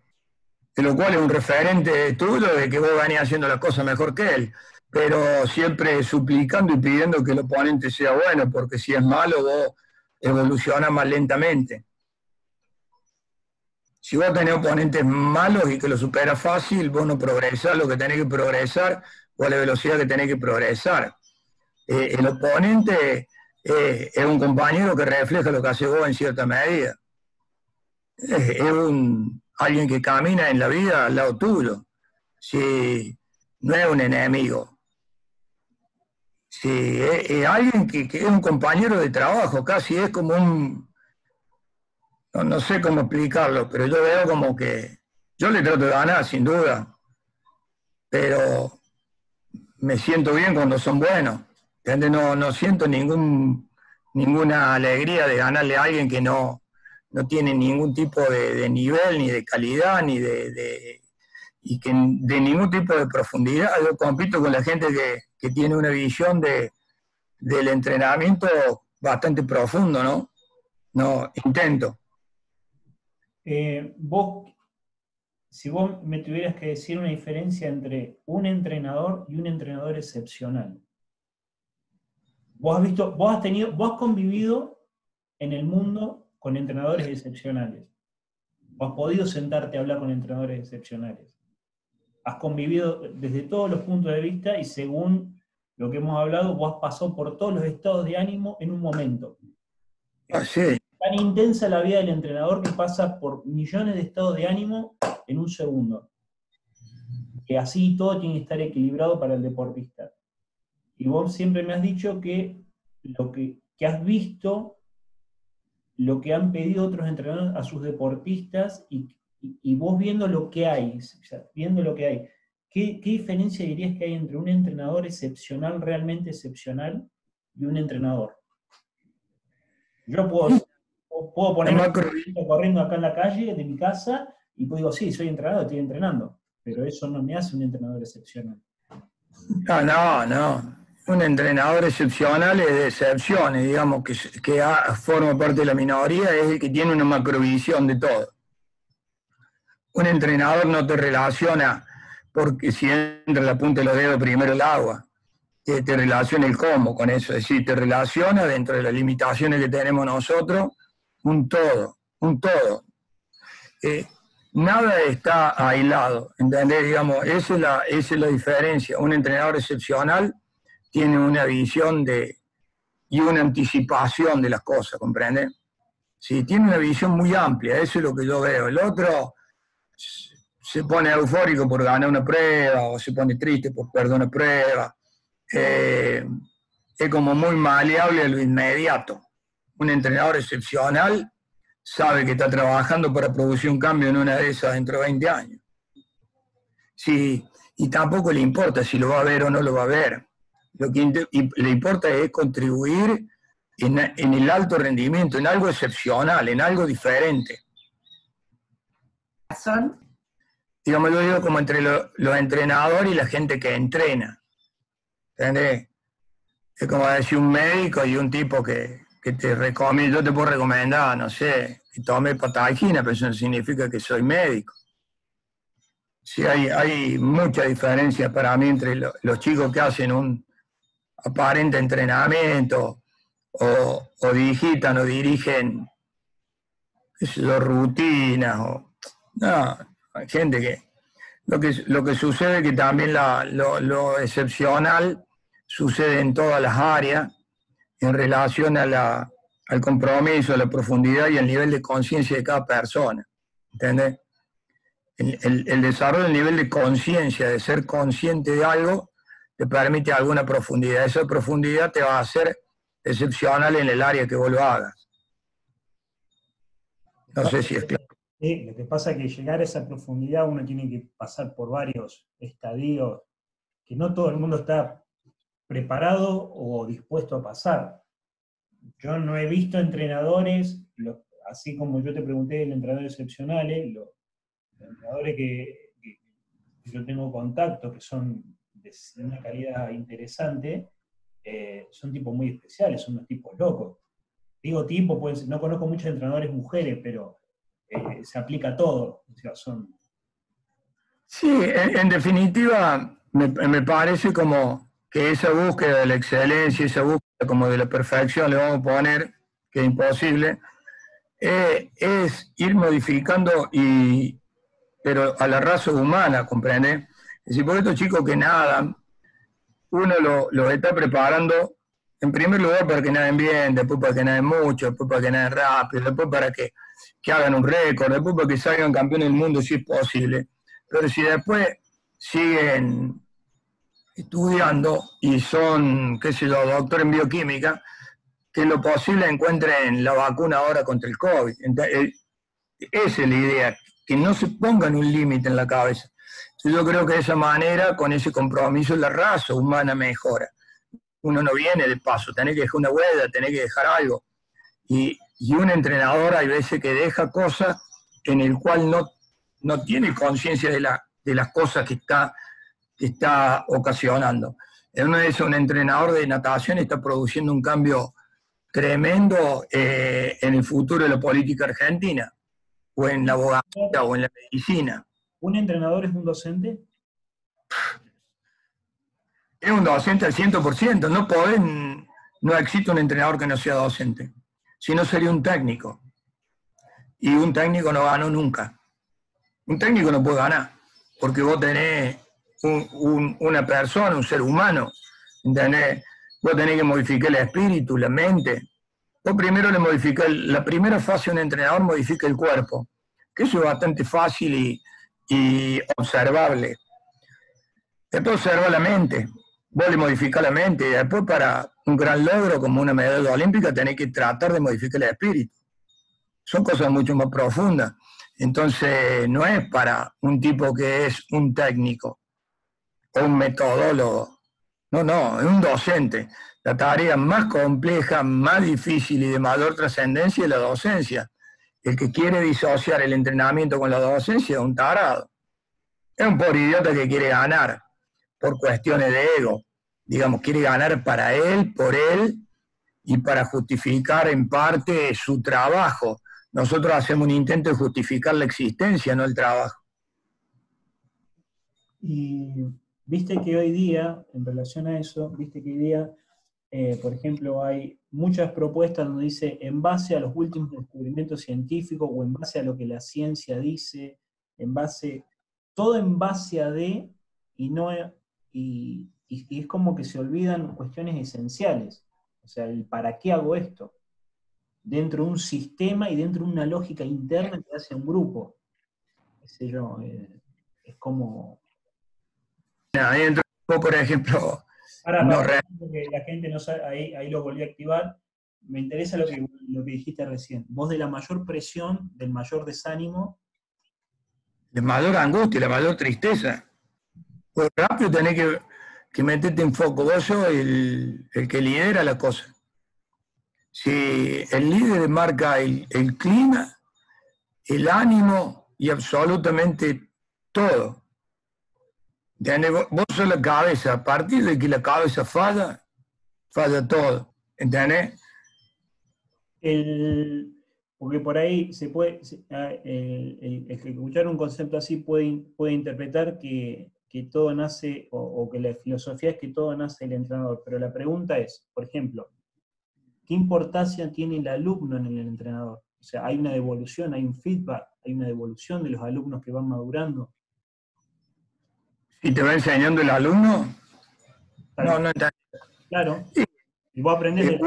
de lo cual es un referente tuyo de que vos venís haciendo las cosas mejor que él pero siempre suplicando y pidiendo que el oponente sea bueno, porque si es malo, vos evolucionas más lentamente. Si vos tenés oponentes malos y que lo superas fácil, vos no progresás lo que tenés que progresar o a la velocidad que tenés que progresar. Eh, el oponente eh, es un compañero que refleja lo que hace vos en cierta medida. es un, alguien que camina en la vida al lado tuyo. Si no es un enemigo, Sí, es, alguien que, es un compañero de trabajo, casi es como un, no, sé cómo explicarlo, pero yo veo como que, yo le trato de ganar, sin duda, pero me siento bien cuando son buenos, No, no siento ningún, ninguna alegría de ganarle a alguien que no, no tiene ningún tipo de, nivel, ni de calidad, ni de, y que de ningún tipo de profundidad. Yo compito con la gente que, tiene una visión de, del entrenamiento bastante profundo, ¿no? no, intento. Eh, vos, si vos me tuvieras que decir una diferencia entre un entrenador y un entrenador excepcional, vos has visto, vos has tenido, vos has convivido en el mundo con entrenadores excepcionales. Vos has podido sentarte a hablar con entrenadores excepcionales. Has convivido desde todos los puntos de vista y según lo que hemos hablado, vos pasado por todos los estados de ánimo en un momento. Ah, sí. Tan intensa la vida del entrenador que pasa por millones de estados de ánimo en un segundo. Que así todo tiene que estar equilibrado para el deportista. Y vos siempre me has dicho que lo que, has visto, lo que han pedido otros entrenadores a sus deportistas y, vos viendo lo que hay, viendo lo que hay, ¿qué, ¿qué diferencia dirías que hay entre un entrenador excepcional, realmente excepcional, y un entrenador? Yo puedo, puedo ponerme corriendo acá en la calle de mi casa y puedo digo, sí, soy entrenador, estoy entrenando, pero eso no me hace un entrenador excepcional. No, no, no. Un entrenador excepcional es de excepciones, digamos, que, que forma parte de la minoría, es el que tiene una macrovisión de todo. Un entrenador no te relaciona porque si entra la punta de los dedos primero el agua te relaciona el cómo con eso, es decir, te relaciona dentro de las limitaciones que tenemos nosotros un todo, un todo. Eh, nada está aislado, ¿entendés? Digamos, esa es, la, esa es la diferencia. Un entrenador excepcional tiene una visión de, y una anticipación de las cosas, ¿comprende? Sí, tiene una visión muy amplia, eso es lo que yo veo. El otro se pone eufórico por ganar una prueba o se pone triste por perder una prueba eh, es como muy maleable a lo inmediato. Un entrenador excepcional sabe que está trabajando para producir un cambio en una de esas dentro de 20 años. Sí, y tampoco le importa si lo va a ver o no lo va a ver. Lo que le importa es contribuir en, el alto rendimiento, en algo excepcional, en algo diferente. ¿Son? Digamos, lo digo como entre los entrenadores y la gente que entrena. ¿Entendés? Es como decir un médico y un tipo que, te recomienda, yo te puedo recomendar, no sé, que tome patagina, pero eso no significa que soy médico. Sí, hay, hay mucha diferencia para mí entre los chicos que hacen un aparente entrenamiento o, digitan o dirigen rutinas o no, gente que lo que, lo que sucede es que también lo, excepcional sucede en todas las áreas en relación a la, al compromiso, a la profundidad y al nivel de conciencia de cada persona. ¿Entendés? El, el, desarrollo del nivel de conciencia, de ser consciente de algo, te permite alguna profundidad. Esa profundidad te va a hacer excepcional en el área que vos lo hagas. No sé si es claro. Lo que pasa es que llegar a esa profundidad uno tiene que pasar por varios estadios que no todo el mundo está preparado o dispuesto a pasar. Yo no he visto entrenadores, así como yo te pregunté el entrenador excepcionales, los, entrenadores que, yo tengo contacto, que son de una calidad interesante, eh, son tipos muy especiales, son unos tipos locos. Digo tipo, pues, no conozco muchos entrenadores mujeres, pero eh, se aplica todo. son... Sí, en, definitiva, me, parece como que esa búsqueda de la excelencia, esa búsqueda como de la perfección, le vamos a poner, que es imposible, eh, es ir modificando, y, pero a la raza humana, ¿comprende? Es decir, por estos chicos que nadan, uno los lo está preparando, en primer lugar, para que naden bien, después para que naden mucho, después para que naden rápido, después para que, que hagan un récord, después para que salgan campeones del mundo si es posible. Pero si después siguen estudiando y son, qué sé yo, doctor en bioquímica, que lo posible encuentren la vacuna ahora contra el COVID. Esa es la idea, que no se pongan un límite en la cabeza. Yo creo que de esa manera, con ese compromiso, la raza humana mejora. Uno no viene de paso, tenés que dejar una huella, tenés que dejar algo. Y, un entrenador hay veces que deja cosas en el cual no, no tiene conciencia de, la, de las cosas que está que está ocasionando. En una vez un entrenador de natación está produciendo un cambio tremendo eh, en el futuro de la política argentina, o en la abogacía, o en la medicina. ¿Un entrenador es un docente? Es un docente al 100%, no pueden, no existe un entrenador que no sea docente, si no sería un técnico. Y un técnico no ganó nunca. Un técnico no puede ganar, porque vos tenés una persona, un ser humano, ¿entendés? Vos tenés que modificar el espíritu, la mente. Vos primero le modificás, la primera fase de un entrenador modifica el cuerpo, que eso es bastante fácil y, observable. Después observa la mente, vos le modificás la mente y después para un gran logro como una medalla olímpica tenés que tratar de modificar el espíritu. Son cosas mucho más profundas. Entonces no es para un tipo que es un técnico o un metodólogo. No, no, es un docente. La tarea más compleja, más difícil y de mayor trascendencia es la docencia. El que quiere disociar el entrenamiento con la docencia es un tarado. Es un pobre idiota que quiere ganar por cuestiones de ego. Digamos, quiere ganar para él, por él y para justificar en parte su trabajo. Nosotros hacemos un intento de justificar la existencia, no el trabajo. Y viste que hoy día, en relación a eso, viste que hoy día, eh, por ejemplo, hay muchas propuestas donde dice en base a los últimos descubrimientos científicos o en base a lo que la ciencia dice, en base, todo en base a de, y no y, es como que se olvidan cuestiones esenciales. O sea, el para qué hago esto. Dentro de un sistema y dentro de una lógica interna que hace un grupo. yo, eh, es como. Ahí entró, por ejemplo. Ahora, no la gente no sabe, ahí, ahí lo volví a activar. Me interesa lo que, lo que dijiste recién. Vos de la mayor presión, del mayor desánimo. De mayor angustia, la mayor tristeza pues rápido tenés que, que, meterte en foco. Vos sos el, que lidera la cosa. Si el líder marca el, clima, el ánimo y absolutamente todo. Vos sos la cabeza. A partir de que la cabeza falla, falla todo. ¿Entendés? porque por ahí se puede, ah, el, escuchar un concepto así puede, puede interpretar que que todo nace, o, que la filosofía es que todo nace el entrenador, pero la pregunta es, por ejemplo, ¿qué importancia tiene el alumno en el entrenador? O sea, hay una devolución, hay un feedback, hay una devolución de los alumnos que van madurando. ¿Y te va enseñando el alumno? No, no está. Claro. Y vos aprendés de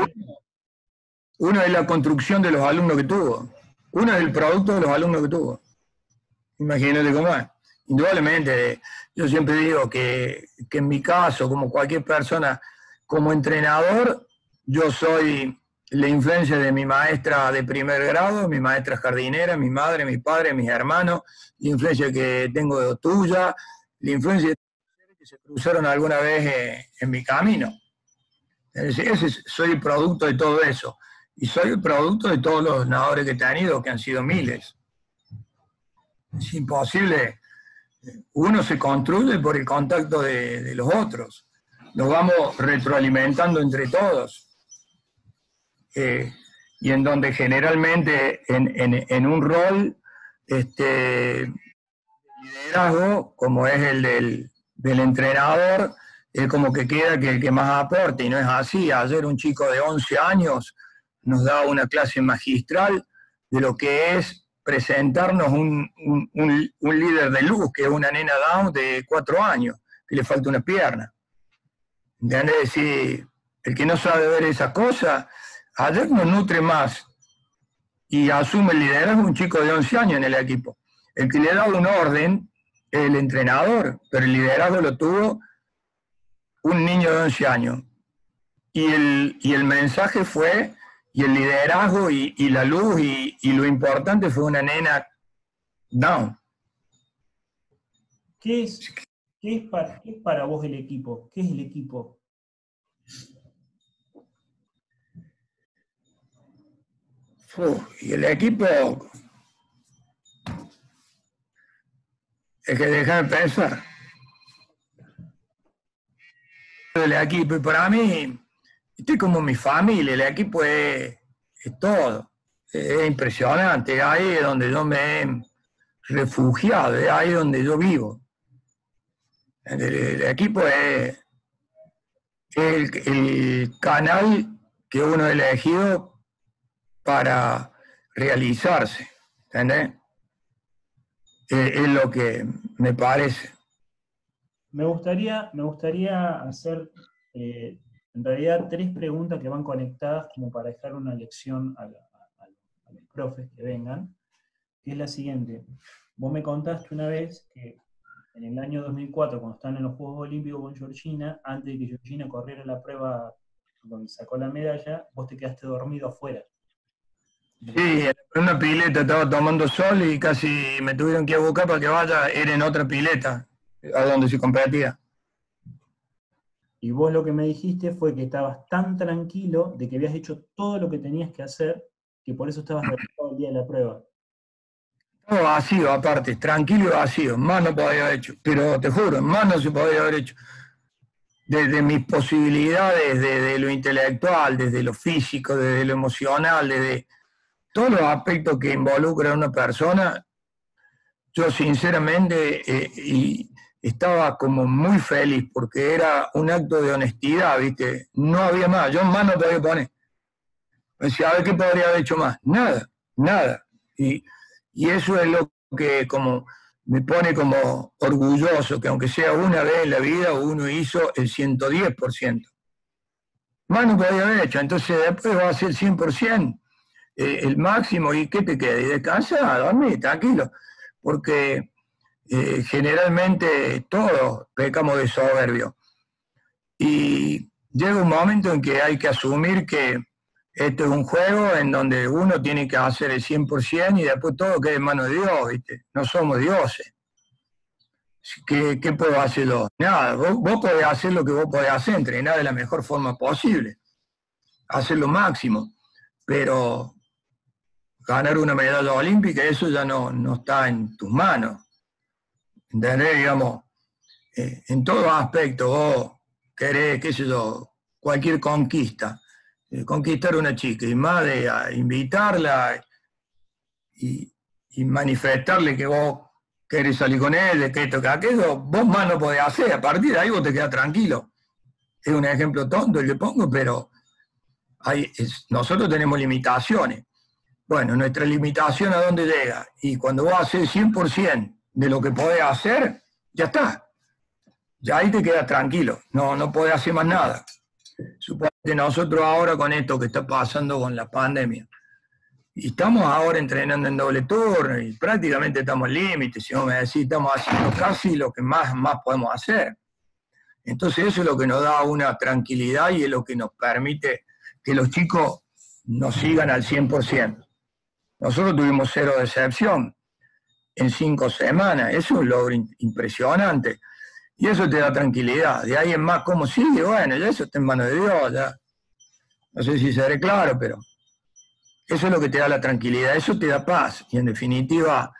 Uno es la construcción de los alumnos que tuvo. Uno es el producto de los alumnos que tuvo. Imagínate cómo es indudablemente, yo siempre digo que, en mi caso, como cualquier persona, como entrenador, yo soy la influencia de mi maestra de primer grado, mi maestra jardinera, mi madre, mi padre, mis hermanos, la influencia que tengo de tuya, la influencia de que se cruzaron alguna vez eh, en, mi camino. Ese, soy el producto de todo eso. Y soy el producto de todos los nadadores que he tenido, que han sido miles. Es imposible uno se construye por el contacto de, los otros. Nos vamos retroalimentando entre todos. Eh, y en donde generalmente en, un rol este, liderazgo, como es el del, entrenador, es como que queda que el que más aporte, y no es así. Ayer un chico de 11 años nos daba una clase magistral de lo que es presentarnos un, líder de luz, que es una nena down de cuatro años, que le falta una pierna. de decir, el que no sabe ver esa cosa, ayer nos nutre más y asume el liderazgo un chico de 11 años en el equipo. El que le da un orden es el entrenador, pero el liderazgo lo tuvo un niño de 11 años. Y el, y el mensaje fue y el liderazgo y, la luz y, lo importante fue una nena down. ¿Qué es, para, para vos el equipo? ¿Qué es el equipo? y el equipo es que deja de pensar. El equipo, y para mí, estoy como mi familia, el equipo es, todo. Es impresionante, ahí es donde yo me he refugiado, es ahí donde yo vivo. El, equipo es, el, canal que uno ha elegido para realizarse, ¿entendés? es lo que me parece. Me gustaría, me gustaría hacer eh, en realidad tres preguntas que van conectadas como para dejar una lección a, los profes que vengan, que es la siguiente. Vos me contaste una vez que en el año 2004, cuando están en los Juegos Olímpicos con Georgina, antes de que Georgina corriera la prueba donde sacó la medalla, vos te quedaste dormido afuera. Sí, en una pileta estaba tomando sol y casi me tuvieron que buscar para que vaya, era en otra pileta, a donde se competía. Y vos lo que me dijiste fue que estabas tan tranquilo de que habías hecho todo lo que tenías que hacer, que por eso estabas relajado el día de la prueba. Todo vacío, aparte, tranquilo y vacío, más no podía haber hecho, pero te juro, más no se podía haber hecho. Desde mis posibilidades, desde lo intelectual, desde lo físico, desde lo emocional, desde todos los aspectos que involucran a una persona, yo sinceramente, eh, y estaba como muy feliz porque era un acto de honestidad, ¿viste? No había más, yo más no podía poner. Me decía, a ver qué podría haber hecho más. Nada, nada. Y, eso es lo que como me pone como orgulloso, que aunque sea una vez en la vida, uno hizo el 110%. Más no podía haber hecho, entonces después va a ser 100%, eh, el máximo, ¿y qué te queda? Y descansa, dormir, tranquilo, porque eh, generalmente todos pecamos de soberbio. Y llega un momento en que hay que asumir que esto es un juego en donde uno tiene que hacer el 100% y después todo queda en manos de Dios, ¿viste? No somos dioses. ¿Qué, qué puedo hacer Nada, vos, vos, podés hacer lo que vos podés hacer, entrenar de la mejor forma posible, hacer lo máximo, pero ganar una medalla olímpica, eso ya no, no está en tus manos. ¿Entendés? Digamos, eh, en todo aspecto vos querés, qué sé yo, cualquier conquista, eh, conquistar una chica y más de invitarla y, manifestarle que vos querés salir con él, que esto, que aquello, vos más no podés hacer, a partir de ahí vos te quedás tranquilo. Es un ejemplo tonto el que pongo, pero hay, nosotros tenemos limitaciones. Bueno, nuestra limitación a dónde llega. Y cuando vos haces 100%, de lo que podés hacer, ya está. Ya ahí te quedas tranquilo, no, no podés hacer más nada. Suponete nosotros ahora con esto que está pasando con la pandemia, y estamos ahora entrenando en doble turno y prácticamente estamos límites, si no me decís, estamos haciendo casi lo que más, más podemos hacer. Entonces eso es lo que nos da una tranquilidad y es lo que nos permite que los chicos nos sigan al 100%. Nosotros tuvimos cero decepción en cinco semanas. Eso es un logro impresionante. Y eso te da tranquilidad. De ahí en más, ¿cómo sigue? Bueno, ya eso está en manos de Dios. Ya. No sé si seré claro, pero eso es lo que te da la tranquilidad. Eso te da paz. Y en definitiva,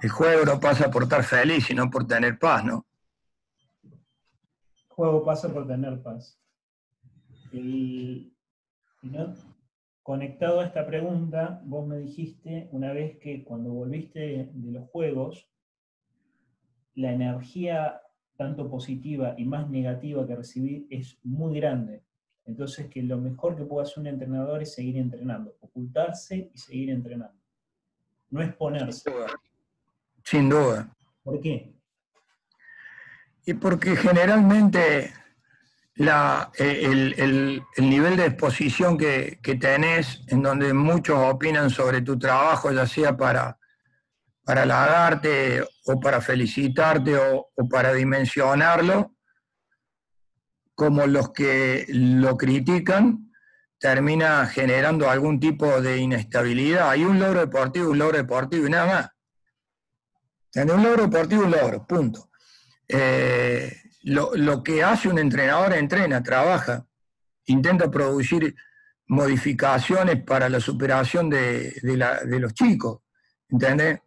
el juego no pasa por estar feliz, sino por tener paz, ¿no? El juego pasa por tener paz. Y, ¿no? Conectado a esta pregunta, vos me dijiste una vez que cuando volviste de los juegos, la energía tanto positiva y más negativa que recibí es muy grande. Entonces que lo mejor que puede hacer un entrenador es seguir entrenando, ocultarse y seguir entrenando. No exponerse. Sin duda. ¿Por qué? Y porque generalmente la, eh, el, nivel de exposición que, tenés, en donde muchos opinan sobre tu trabajo, ya sea para, para halagarte o para felicitarte o, para dimensionarlo, como los que lo critican, termina generando algún tipo de inestabilidad. Hay un logro deportivo, un logro deportivo y nada más. Un logro deportivo, un logro, punto. Eh, lo, que hace un entrenador entrena, trabaja, intenta producir modificaciones para la superación de, los chicos, ¿entendés?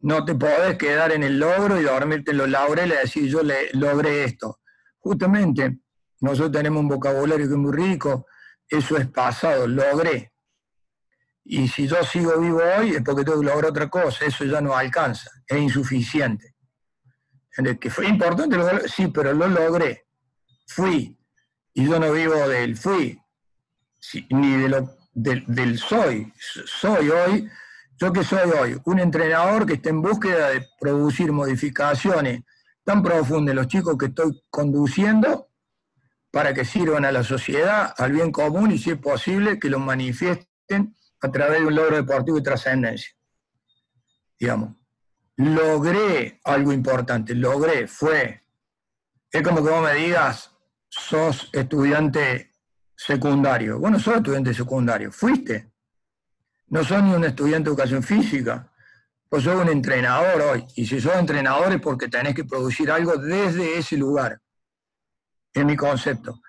No te podés quedar en el logro y dormirte en los laureles y decir yo le, logré esto. Justamente nosotros tenemos un vocabulario que es muy rico, eso es pasado, logré. Y si yo sigo vivo hoy es porque tengo que lograr otra cosa, eso ya no alcanza, es insuficiente. Que fue importante, sí, pero lo logré. Fui. Y yo no vivo del fui, ni de lo, del, del soy. Soy hoy, yo que soy hoy, un entrenador que está en búsqueda de producir modificaciones tan profundas en los chicos que estoy conduciendo para que sirvan a la sociedad, al bien común y si es posible que lo manifiesten a través de un logro deportivo y trascendencia. Digamos, logré algo importante, logré, fue. Es como que vos me digas, sos estudiante secundario. Bueno, sos estudiante secundario, fuiste. No sos ni un estudiante de educación física, pues sos un entrenador hoy. Y si sos entrenador es porque tenés que producir algo desde ese lugar. Es mi concepto.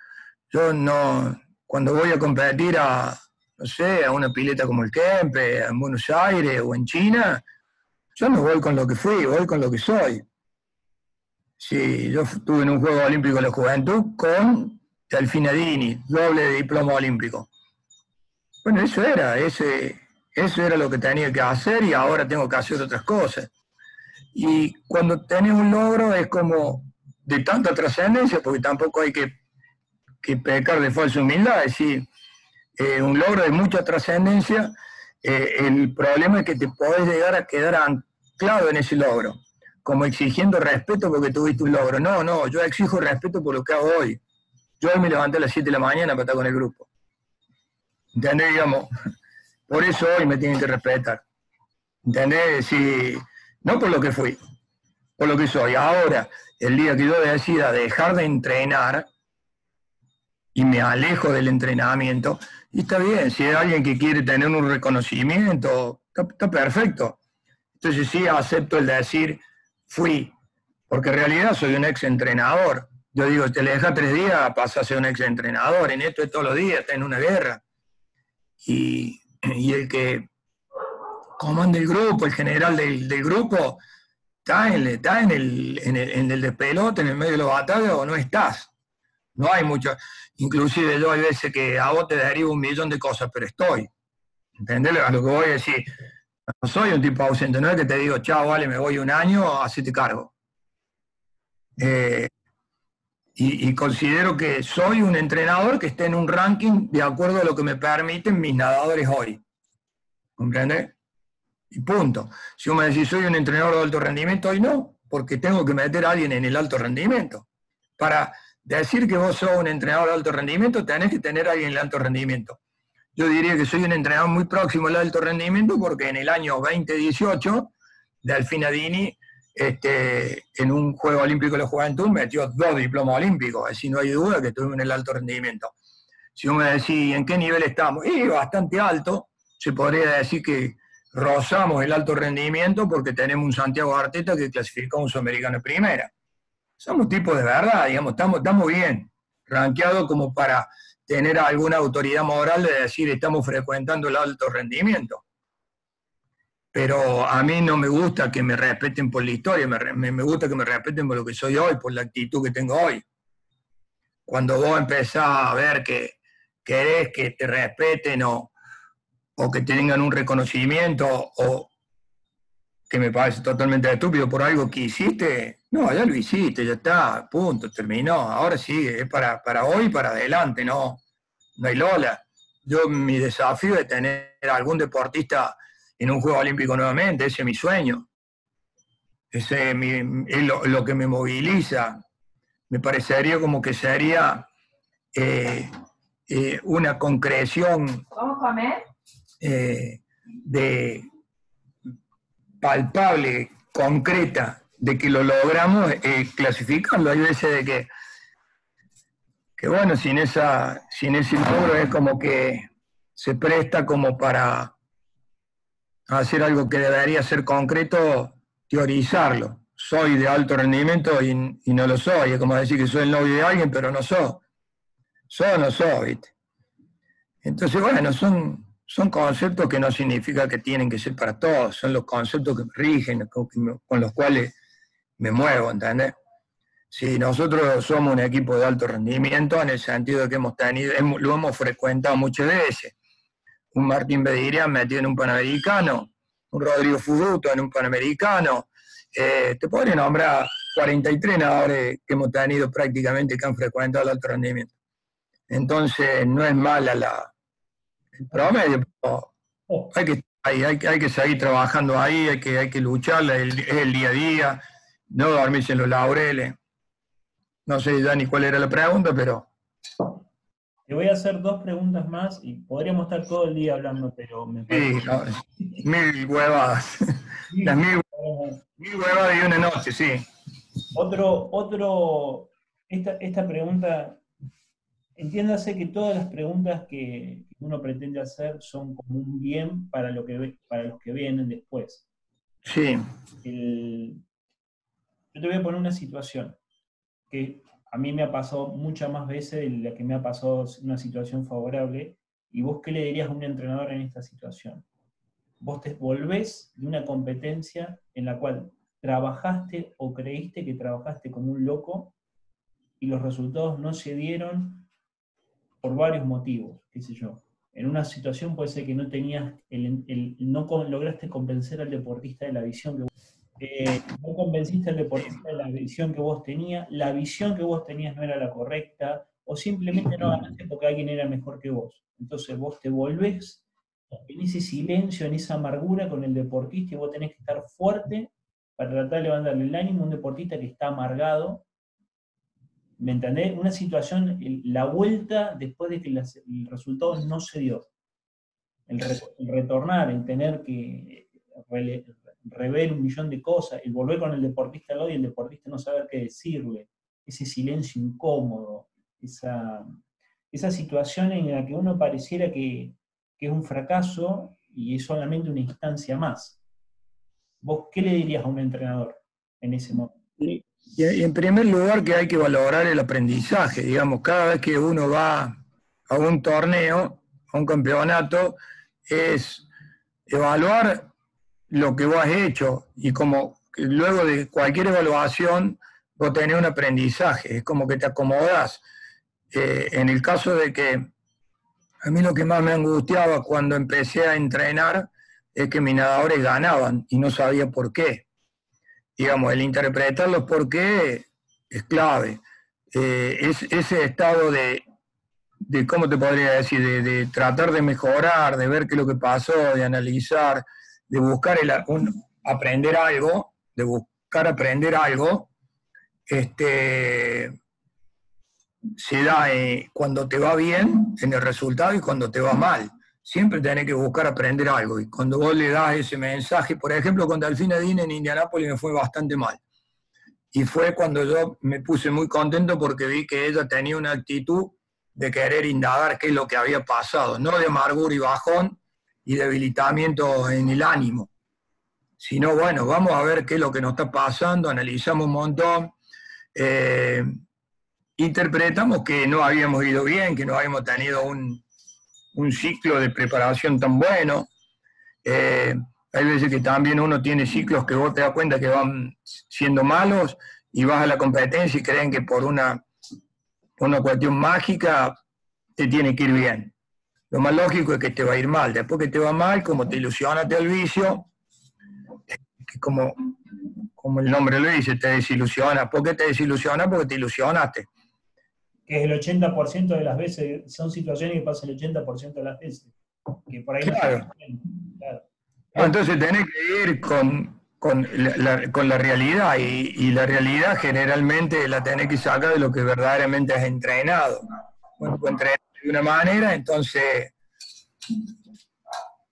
Yo no, cuando voy a competir a, no sé, a una pileta como el Kempe, en Buenos Aires o en China, yo no voy con lo que fui, voy con lo que soy. Sí, yo estuve en un Juego Olímpico de la Juventud con Delfinadini, doble diploma olímpico. Bueno, eso era, ese, eso era lo que tenía que hacer y ahora tengo que hacer otras cosas. Y cuando tenés un logro es como de tanta trascendencia, porque tampoco hay que, pecar de falsa humildad, es decir, eh, un logro de mucha trascendencia, eh, el problema es que te podés llegar a quedar anclado en ese logro, como exigiendo respeto porque tuviste un logro. No, no, yo exijo respeto por lo que hago hoy. Yo hoy me levanté a las 7 de la mañana para estar con el grupo. ¿Entendés? Digamos, [laughs] por eso hoy me tienen que respetar. ¿Entendés? Si, no por lo que fui, por lo que soy. Ahora, el día que yo decida dejar de entrenar y me alejo del entrenamiento, y está bien, si hay alguien que quiere tener un reconocimiento, está, perfecto. Entonces sí acepto el decir, fui, porque en realidad soy un ex entrenador. Yo digo, te le deja tres días, pasa a ser un ex entrenador, en esto es todos los días, está en una guerra. Y, el que comanda el grupo, el general del, del grupo, ¿Estás en, en, el, en, el, en el despelote, en el medio de los batallas o no estás? No hay mucho. Inclusive yo hay veces que a vos te daría un millón de cosas, pero estoy. ¿Entendés a lo que voy a decir? No soy un tipo ausente, no es que te digo, chao, vale, me voy un año, así te cargo. Eh, y, considero que soy un entrenador que esté en un ranking de acuerdo a lo que me permiten mis nadadores hoy. ¿Comprendes? Y punto. Si uno me decís, soy un entrenador de alto rendimiento, hoy no, porque tengo que meter a alguien en el alto rendimiento. Para decir que vos sos un entrenador de alto rendimiento, tenés que tener a alguien en el alto rendimiento. Yo diría que soy un entrenador muy próximo al alto rendimiento porque en el año 2018, Delfinadini, este, en un Juego Olímpico de la Juventud, metió dos diplomas olímpicos, así no hay duda que estuvimos en el alto rendimiento. Si uno me decís, ¿en qué nivel estamos? Y bastante alto, se podría decir que rozamos el alto rendimiento porque tenemos un Santiago Arteta que clasificó a un sudamericano primera. Somos tipos de verdad, digamos, estamos, estamos bien, rankeados como para tener alguna autoridad moral de decir estamos frecuentando el alto rendimiento. Pero a mí no me gusta que me respeten por la historia, me, me gusta que me respeten por lo que soy hoy, por la actitud que tengo hoy. Cuando vos empezás a ver que querés que te respeten o, o que tengan un reconocimiento o que me parece totalmente estúpido por algo que hiciste, no, ya lo hiciste, ya está, punto, terminó, ahora sí, es para, para hoy, para adelante, no, no hay Lola. Yo mi desafío es tener algún deportista en un Juego Olímpico nuevamente, ese es mi sueño. Ese es, lo, que me moviliza. Me parecería como que sería eh, eh, una concreción. ¿Vamos a comer? Eh, de palpable, concreta, de que lo logramos eh, clasificarlo. Hay veces de que, que bueno, sin, esa, sin ese logro es como que se presta como para hacer algo que debería ser concreto, teorizarlo. Soy de alto rendimiento y, no lo soy. Es como decir que soy el novio de alguien, pero no soy. Soy o no soy, Entonces, bueno, son, son conceptos que no significa que tienen que ser para todos, son los conceptos que rigen, con, los cuales me muevo, ¿entendés? Sí, nosotros somos un equipo de alto rendimiento en el sentido de que hemos tenido, lo hemos frecuentado muchas veces. Un Martín Bediria metido en un Panamericano, un Rodrigo Fuduto en un Panamericano. Eh, te podría nombrar 43 nadadores que hemos tenido prácticamente que han frecuentado el alto rendimiento. Entonces, no es mala la, promedio, pero oh. hay que, hay, hay, hay que seguir trabajando ahí, hay que, hay que luchar, es el día a día, no dormirse en los laureles. No sé, Dani, cuál era la pregunta, pero... Te voy a hacer dos preguntas más y podríamos estar todo el día hablando, pero me Sí, [laughs] mil huevadas. [laughs] Las mil, mil huevadas y una noche, sí. Otro, otro, esta, esta pregunta, entiéndase que todas las preguntas que uno pretende hacer son como un bien para, lo que, para los que vienen después. Sí. yo te voy a poner una situación que a mí me ha pasado muchas más veces de la que me ha pasado una situación favorable. ¿Y vos qué le dirías a un entrenador en esta situación? Vos te volvés de una competencia en la cual trabajaste o creíste que trabajaste como un loco y los resultados no se dieron por varios motivos, qué sé yo. En una situación puede ser que no tenías, no lograste convencer al deportista de la visión que eh, no convenciste al deportista de la visión que vos tenías, la visión que vos tenías no era la correcta, o simplemente no ganaste porque alguien era mejor que vos. Entonces vos te volvés en ese silencio, en esa amargura con el deportista y vos tenés que estar fuerte para tratar de levantarle el ánimo a un deportista que está amargado. ¿Me entendés? Una situación, la vuelta después de que el resultado no se dio. El, retornar, el tener que rever un millón de cosas, el volver con el deportista al lado y el deportista no saber qué decirle, ese silencio incómodo, esa, esa situación en la que uno pareciera que, es un fracaso y es solamente una instancia más. ¿Vos qué le dirías a un entrenador en ese momento? Y en primer lugar que hay que valorar el aprendizaje, digamos, cada vez que uno va a un torneo, a un campeonato, es evaluar lo que vos has hecho y como luego de cualquier evaluación vos tenés un aprendizaje, es como que te acomodas. Eh, en el caso de que a mí lo que más me angustiaba cuando empecé a entrenar es que mis nadadores ganaban y no sabía por qué. Digamos, el interpretar los por qué es clave. Eh, es, ese estado de, de, ¿cómo te podría decir? De, de, tratar de mejorar, de ver qué es lo que pasó, de analizar, de buscar el, aprender algo, de buscar aprender algo, este, se da eh, cuando te va bien en el resultado y cuando te va mal. Siempre tenés que buscar aprender algo. Y cuando vos le das ese mensaje, por ejemplo, con Delfina Dean en Indianápolis me fue bastante mal. Y fue cuando yo me puse muy contento porque vi que ella tenía una actitud de querer indagar qué es lo que había pasado, no de amargura y bajón, y debilitamiento en el ánimo, sino bueno, vamos a ver qué es lo que nos está pasando, analizamos un montón, eh, interpretamos que no habíamos ido bien, que no habíamos tenido un, ciclo de preparación tan bueno. Eh, hay veces que también uno tiene ciclos que vos te das cuenta que van siendo malos y vas a la competencia y creen que por una, una cuestión mágica te tiene que ir bien lo más lógico es que te va a ir mal. Después que te va mal, como te ilusionaste al vicio, como, como el nombre lo dice, te desilusiona. ¿Por qué te desilusiona? Porque te ilusionaste. Que es el 80% de las veces, son situaciones que pasan el 80% de las veces. Que por ahí claro. Entonces tenés que ir con, la, realidad y, la realidad generalmente la tenés que sacar de lo que verdaderamente has entrenado. Bueno, de una manera, entonces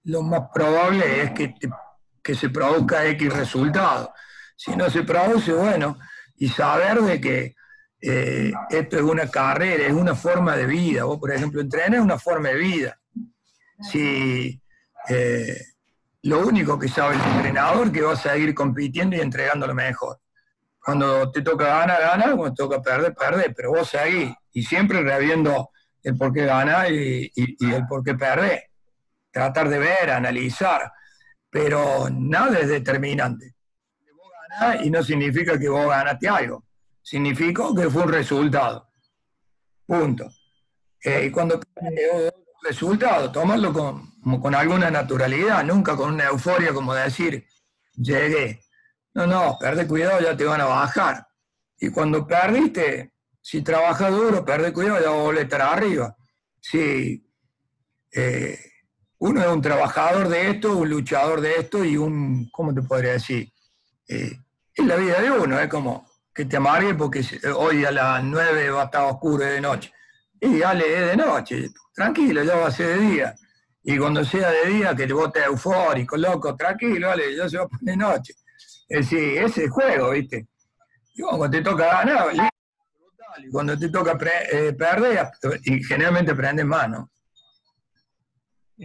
lo más probable es que, que se produzca X resultado. Si no se produce, bueno, y saber de que eh, esto es una carrera, es una forma de vida. Vos, por ejemplo, entrenar es una forma de vida. Si eh, lo único que sabe el entrenador que va a seguir compitiendo y entregando lo mejor. Cuando te toca ganar, gana, cuando te toca perder, perder, pero vos seguís. Y siempre rehabiendo el por qué gana y, el por qué pierde. Tratar de ver, analizar, pero nada es determinante. Vos ganás y no significa que vos ganaste algo. Significó que fue un resultado. Punto. Eh, y cuando resultado, tomarlo con, con alguna naturalidad, nunca con una euforia como decir, llegué. No, no, perde cuidado, ya te van a bajar. Y cuando perdiste, si trabajas duro, perde cuidado, ya vas a estar arriba. Si eh, uno es un trabajador de esto, un luchador de esto y un, ¿cómo te podría decir? Eh, es la vida de uno, es como que te amargue porque hoy a las nueve va a estar oscuro de noche. Y dale, es de noche, tranquilo, ya va a ser de día. Y cuando sea de día, que vos te eufórico, loco, tranquilo, dale, ya se va a poner noche. Es decir, ese es el juego, ¿viste? Y cuando te toca ganar, y cuando te toca eh, perder, y generalmente prendes más, ¿no?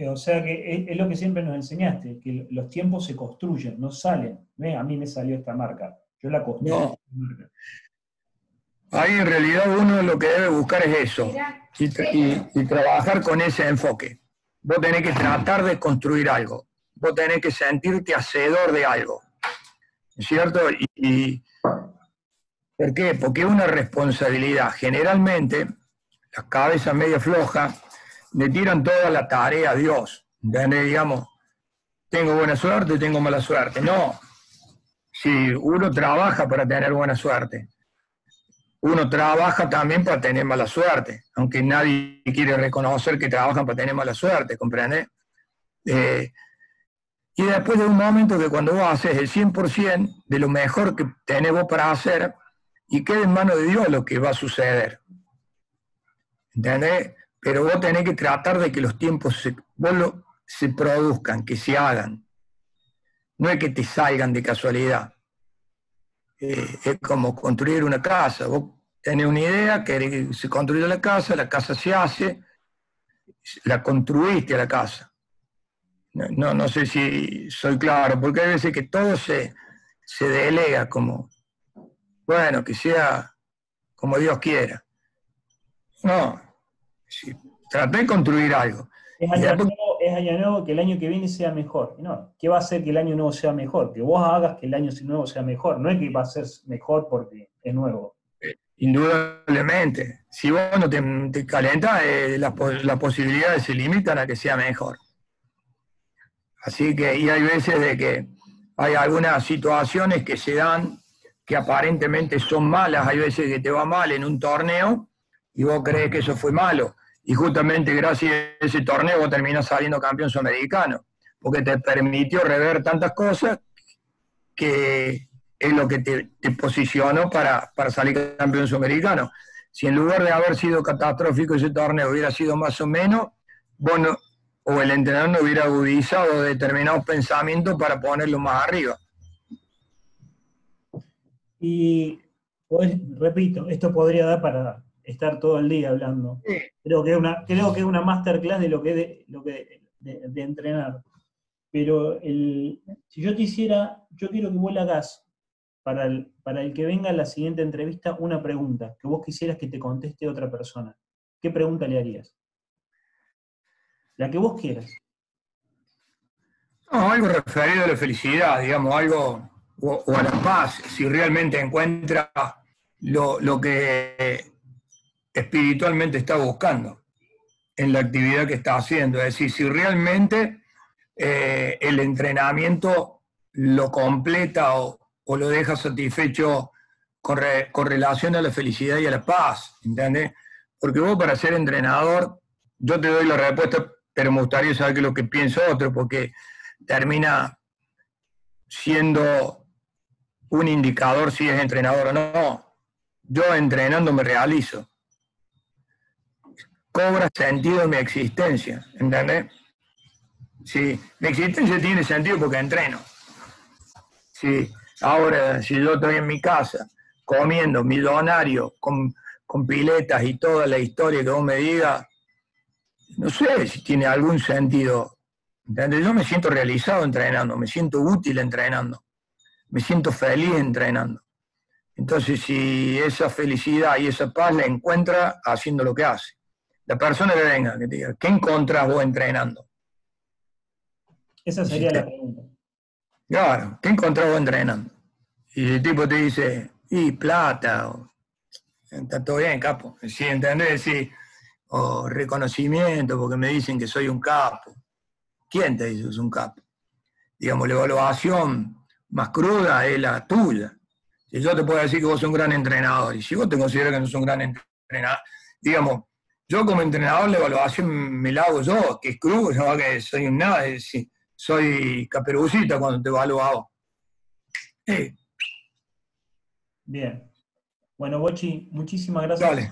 O sea que es, lo que siempre nos enseñaste, que los tiempos se construyen, no salen. A mí me salió esta marca, yo la construyo. Ahí en realidad uno lo que debe buscar es eso, y, trabajar con ese enfoque. Vos tenés que tratar de construir algo, vos tenés que sentirte hacedor de algo, ¿cierto? Y, ¿Por qué? Porque es una responsabilidad. Generalmente, las cabezas medio flojas le tiran toda la tarea a Dios. Digamos, tengo buena suerte, tengo mala suerte. No. Si uno trabaja para tener buena suerte, uno trabaja también para tener mala suerte, aunque nadie quiere reconocer que trabajan para tener mala suerte, ¿comprende? Eh, y después de un momento que cuando vos haces el 100% de lo mejor que tenés vos para hacer, y queda en manos de Dios lo que va a suceder. ¿Entendés? Pero vos tenés que tratar de que los tiempos se, se produzcan, que se hagan. No es que te salgan de casualidad. Eh, es como construir una casa. Vos tenés una idea, que se construye la casa, la casa se hace, la construiste a la casa. No, no, sé si soy claro, porque hay veces que todo se, se delega como, bueno, que sea como Dios quiera. No, traté de construir algo. Es año, nuevo, que el año que viene sea mejor. No, ¿qué va a hacer que el año nuevo sea mejor? Que vos hagas que el año nuevo sea mejor. No es que va a ser mejor porque es nuevo. Eh, indudablemente. Si vos no te, te calentas, eh, las, posibilidades se limitan a que sea mejor. Así que, y hay veces de que hay algunas situaciones que se dan que aparentemente son malas, hay veces que te va mal en un torneo y vos crees que eso fue malo y justamente gracias a ese torneo vos terminás saliendo campeón sudamericano, porque te permitió rever tantas cosas que es lo que te, posicionó para, salir campeón sudamericano. Si en lugar de haber sido catastrófico ese torneo hubiera sido más o menos, bueno, o el entrenador no hubiera agudizado determinados pensamientos para ponerlo más arriba. Y, pues, repito, esto podría dar para estar todo el día hablando. Creo que es una, creo que es una masterclass de lo que es de, lo que de, entrenar. Pero el, si yo te hiciera, yo quiero que vos le hagas para el, para el que venga a la siguiente entrevista una pregunta, que vos quisieras que te conteste otra persona. ¿Qué pregunta le harías? La que vos quieras. algo referido a la felicidad, digamos, algo, o, o a la paz, si realmente encuentra lo, lo que espiritualmente está buscando en la actividad que está haciendo. Es decir, si realmente eh, el entrenamiento lo completa o, lo deja satisfecho con, relación a la felicidad y a la paz, ¿entendés? Porque vos para ser entrenador, yo te doy la respuesta, pero me gustaría saber qué es lo que piensa otro, porque termina siendo un indicador si es entrenador o no. Yo entrenando me realizo cobra sentido en mi existencia, ¿entendés? Sí, mi existencia tiene sentido porque entreno. Sí, ahora si yo estoy en mi casa comiendo millonario con, con piletas y toda la historia que vos me digas, no sé si tiene algún sentido. ¿entendés? Yo me siento realizado entrenando, me siento útil entrenando, me siento feliz entrenando. Entonces, si esa felicidad y esa paz la encuentra haciendo lo que hace la persona que venga, que te diga, ¿qué encontrás vos entrenando? Esa sería la pregunta. Claro, ¿qué encontrás vos entrenando? Y el tipo te dice, Y plata, está todo bien, capo. Sí, ¿entendés? Sí. O reconocimiento, porque me dicen que soy un capo. ¿Quién te dice que es un capo? Digamos, la evaluación más cruda es la tuya. Si yo te puedo decir que vos sos un gran entrenador, y si vos te consideras que no sos un gran entrenador, digamos, yo como entrenador la evaluación me la hago yo, que es cruz, no que soy un nada, es, soy caperucita cuando te evalúo. Eh. Bien. Bueno, Bochi, muchísimas gracias. Dale.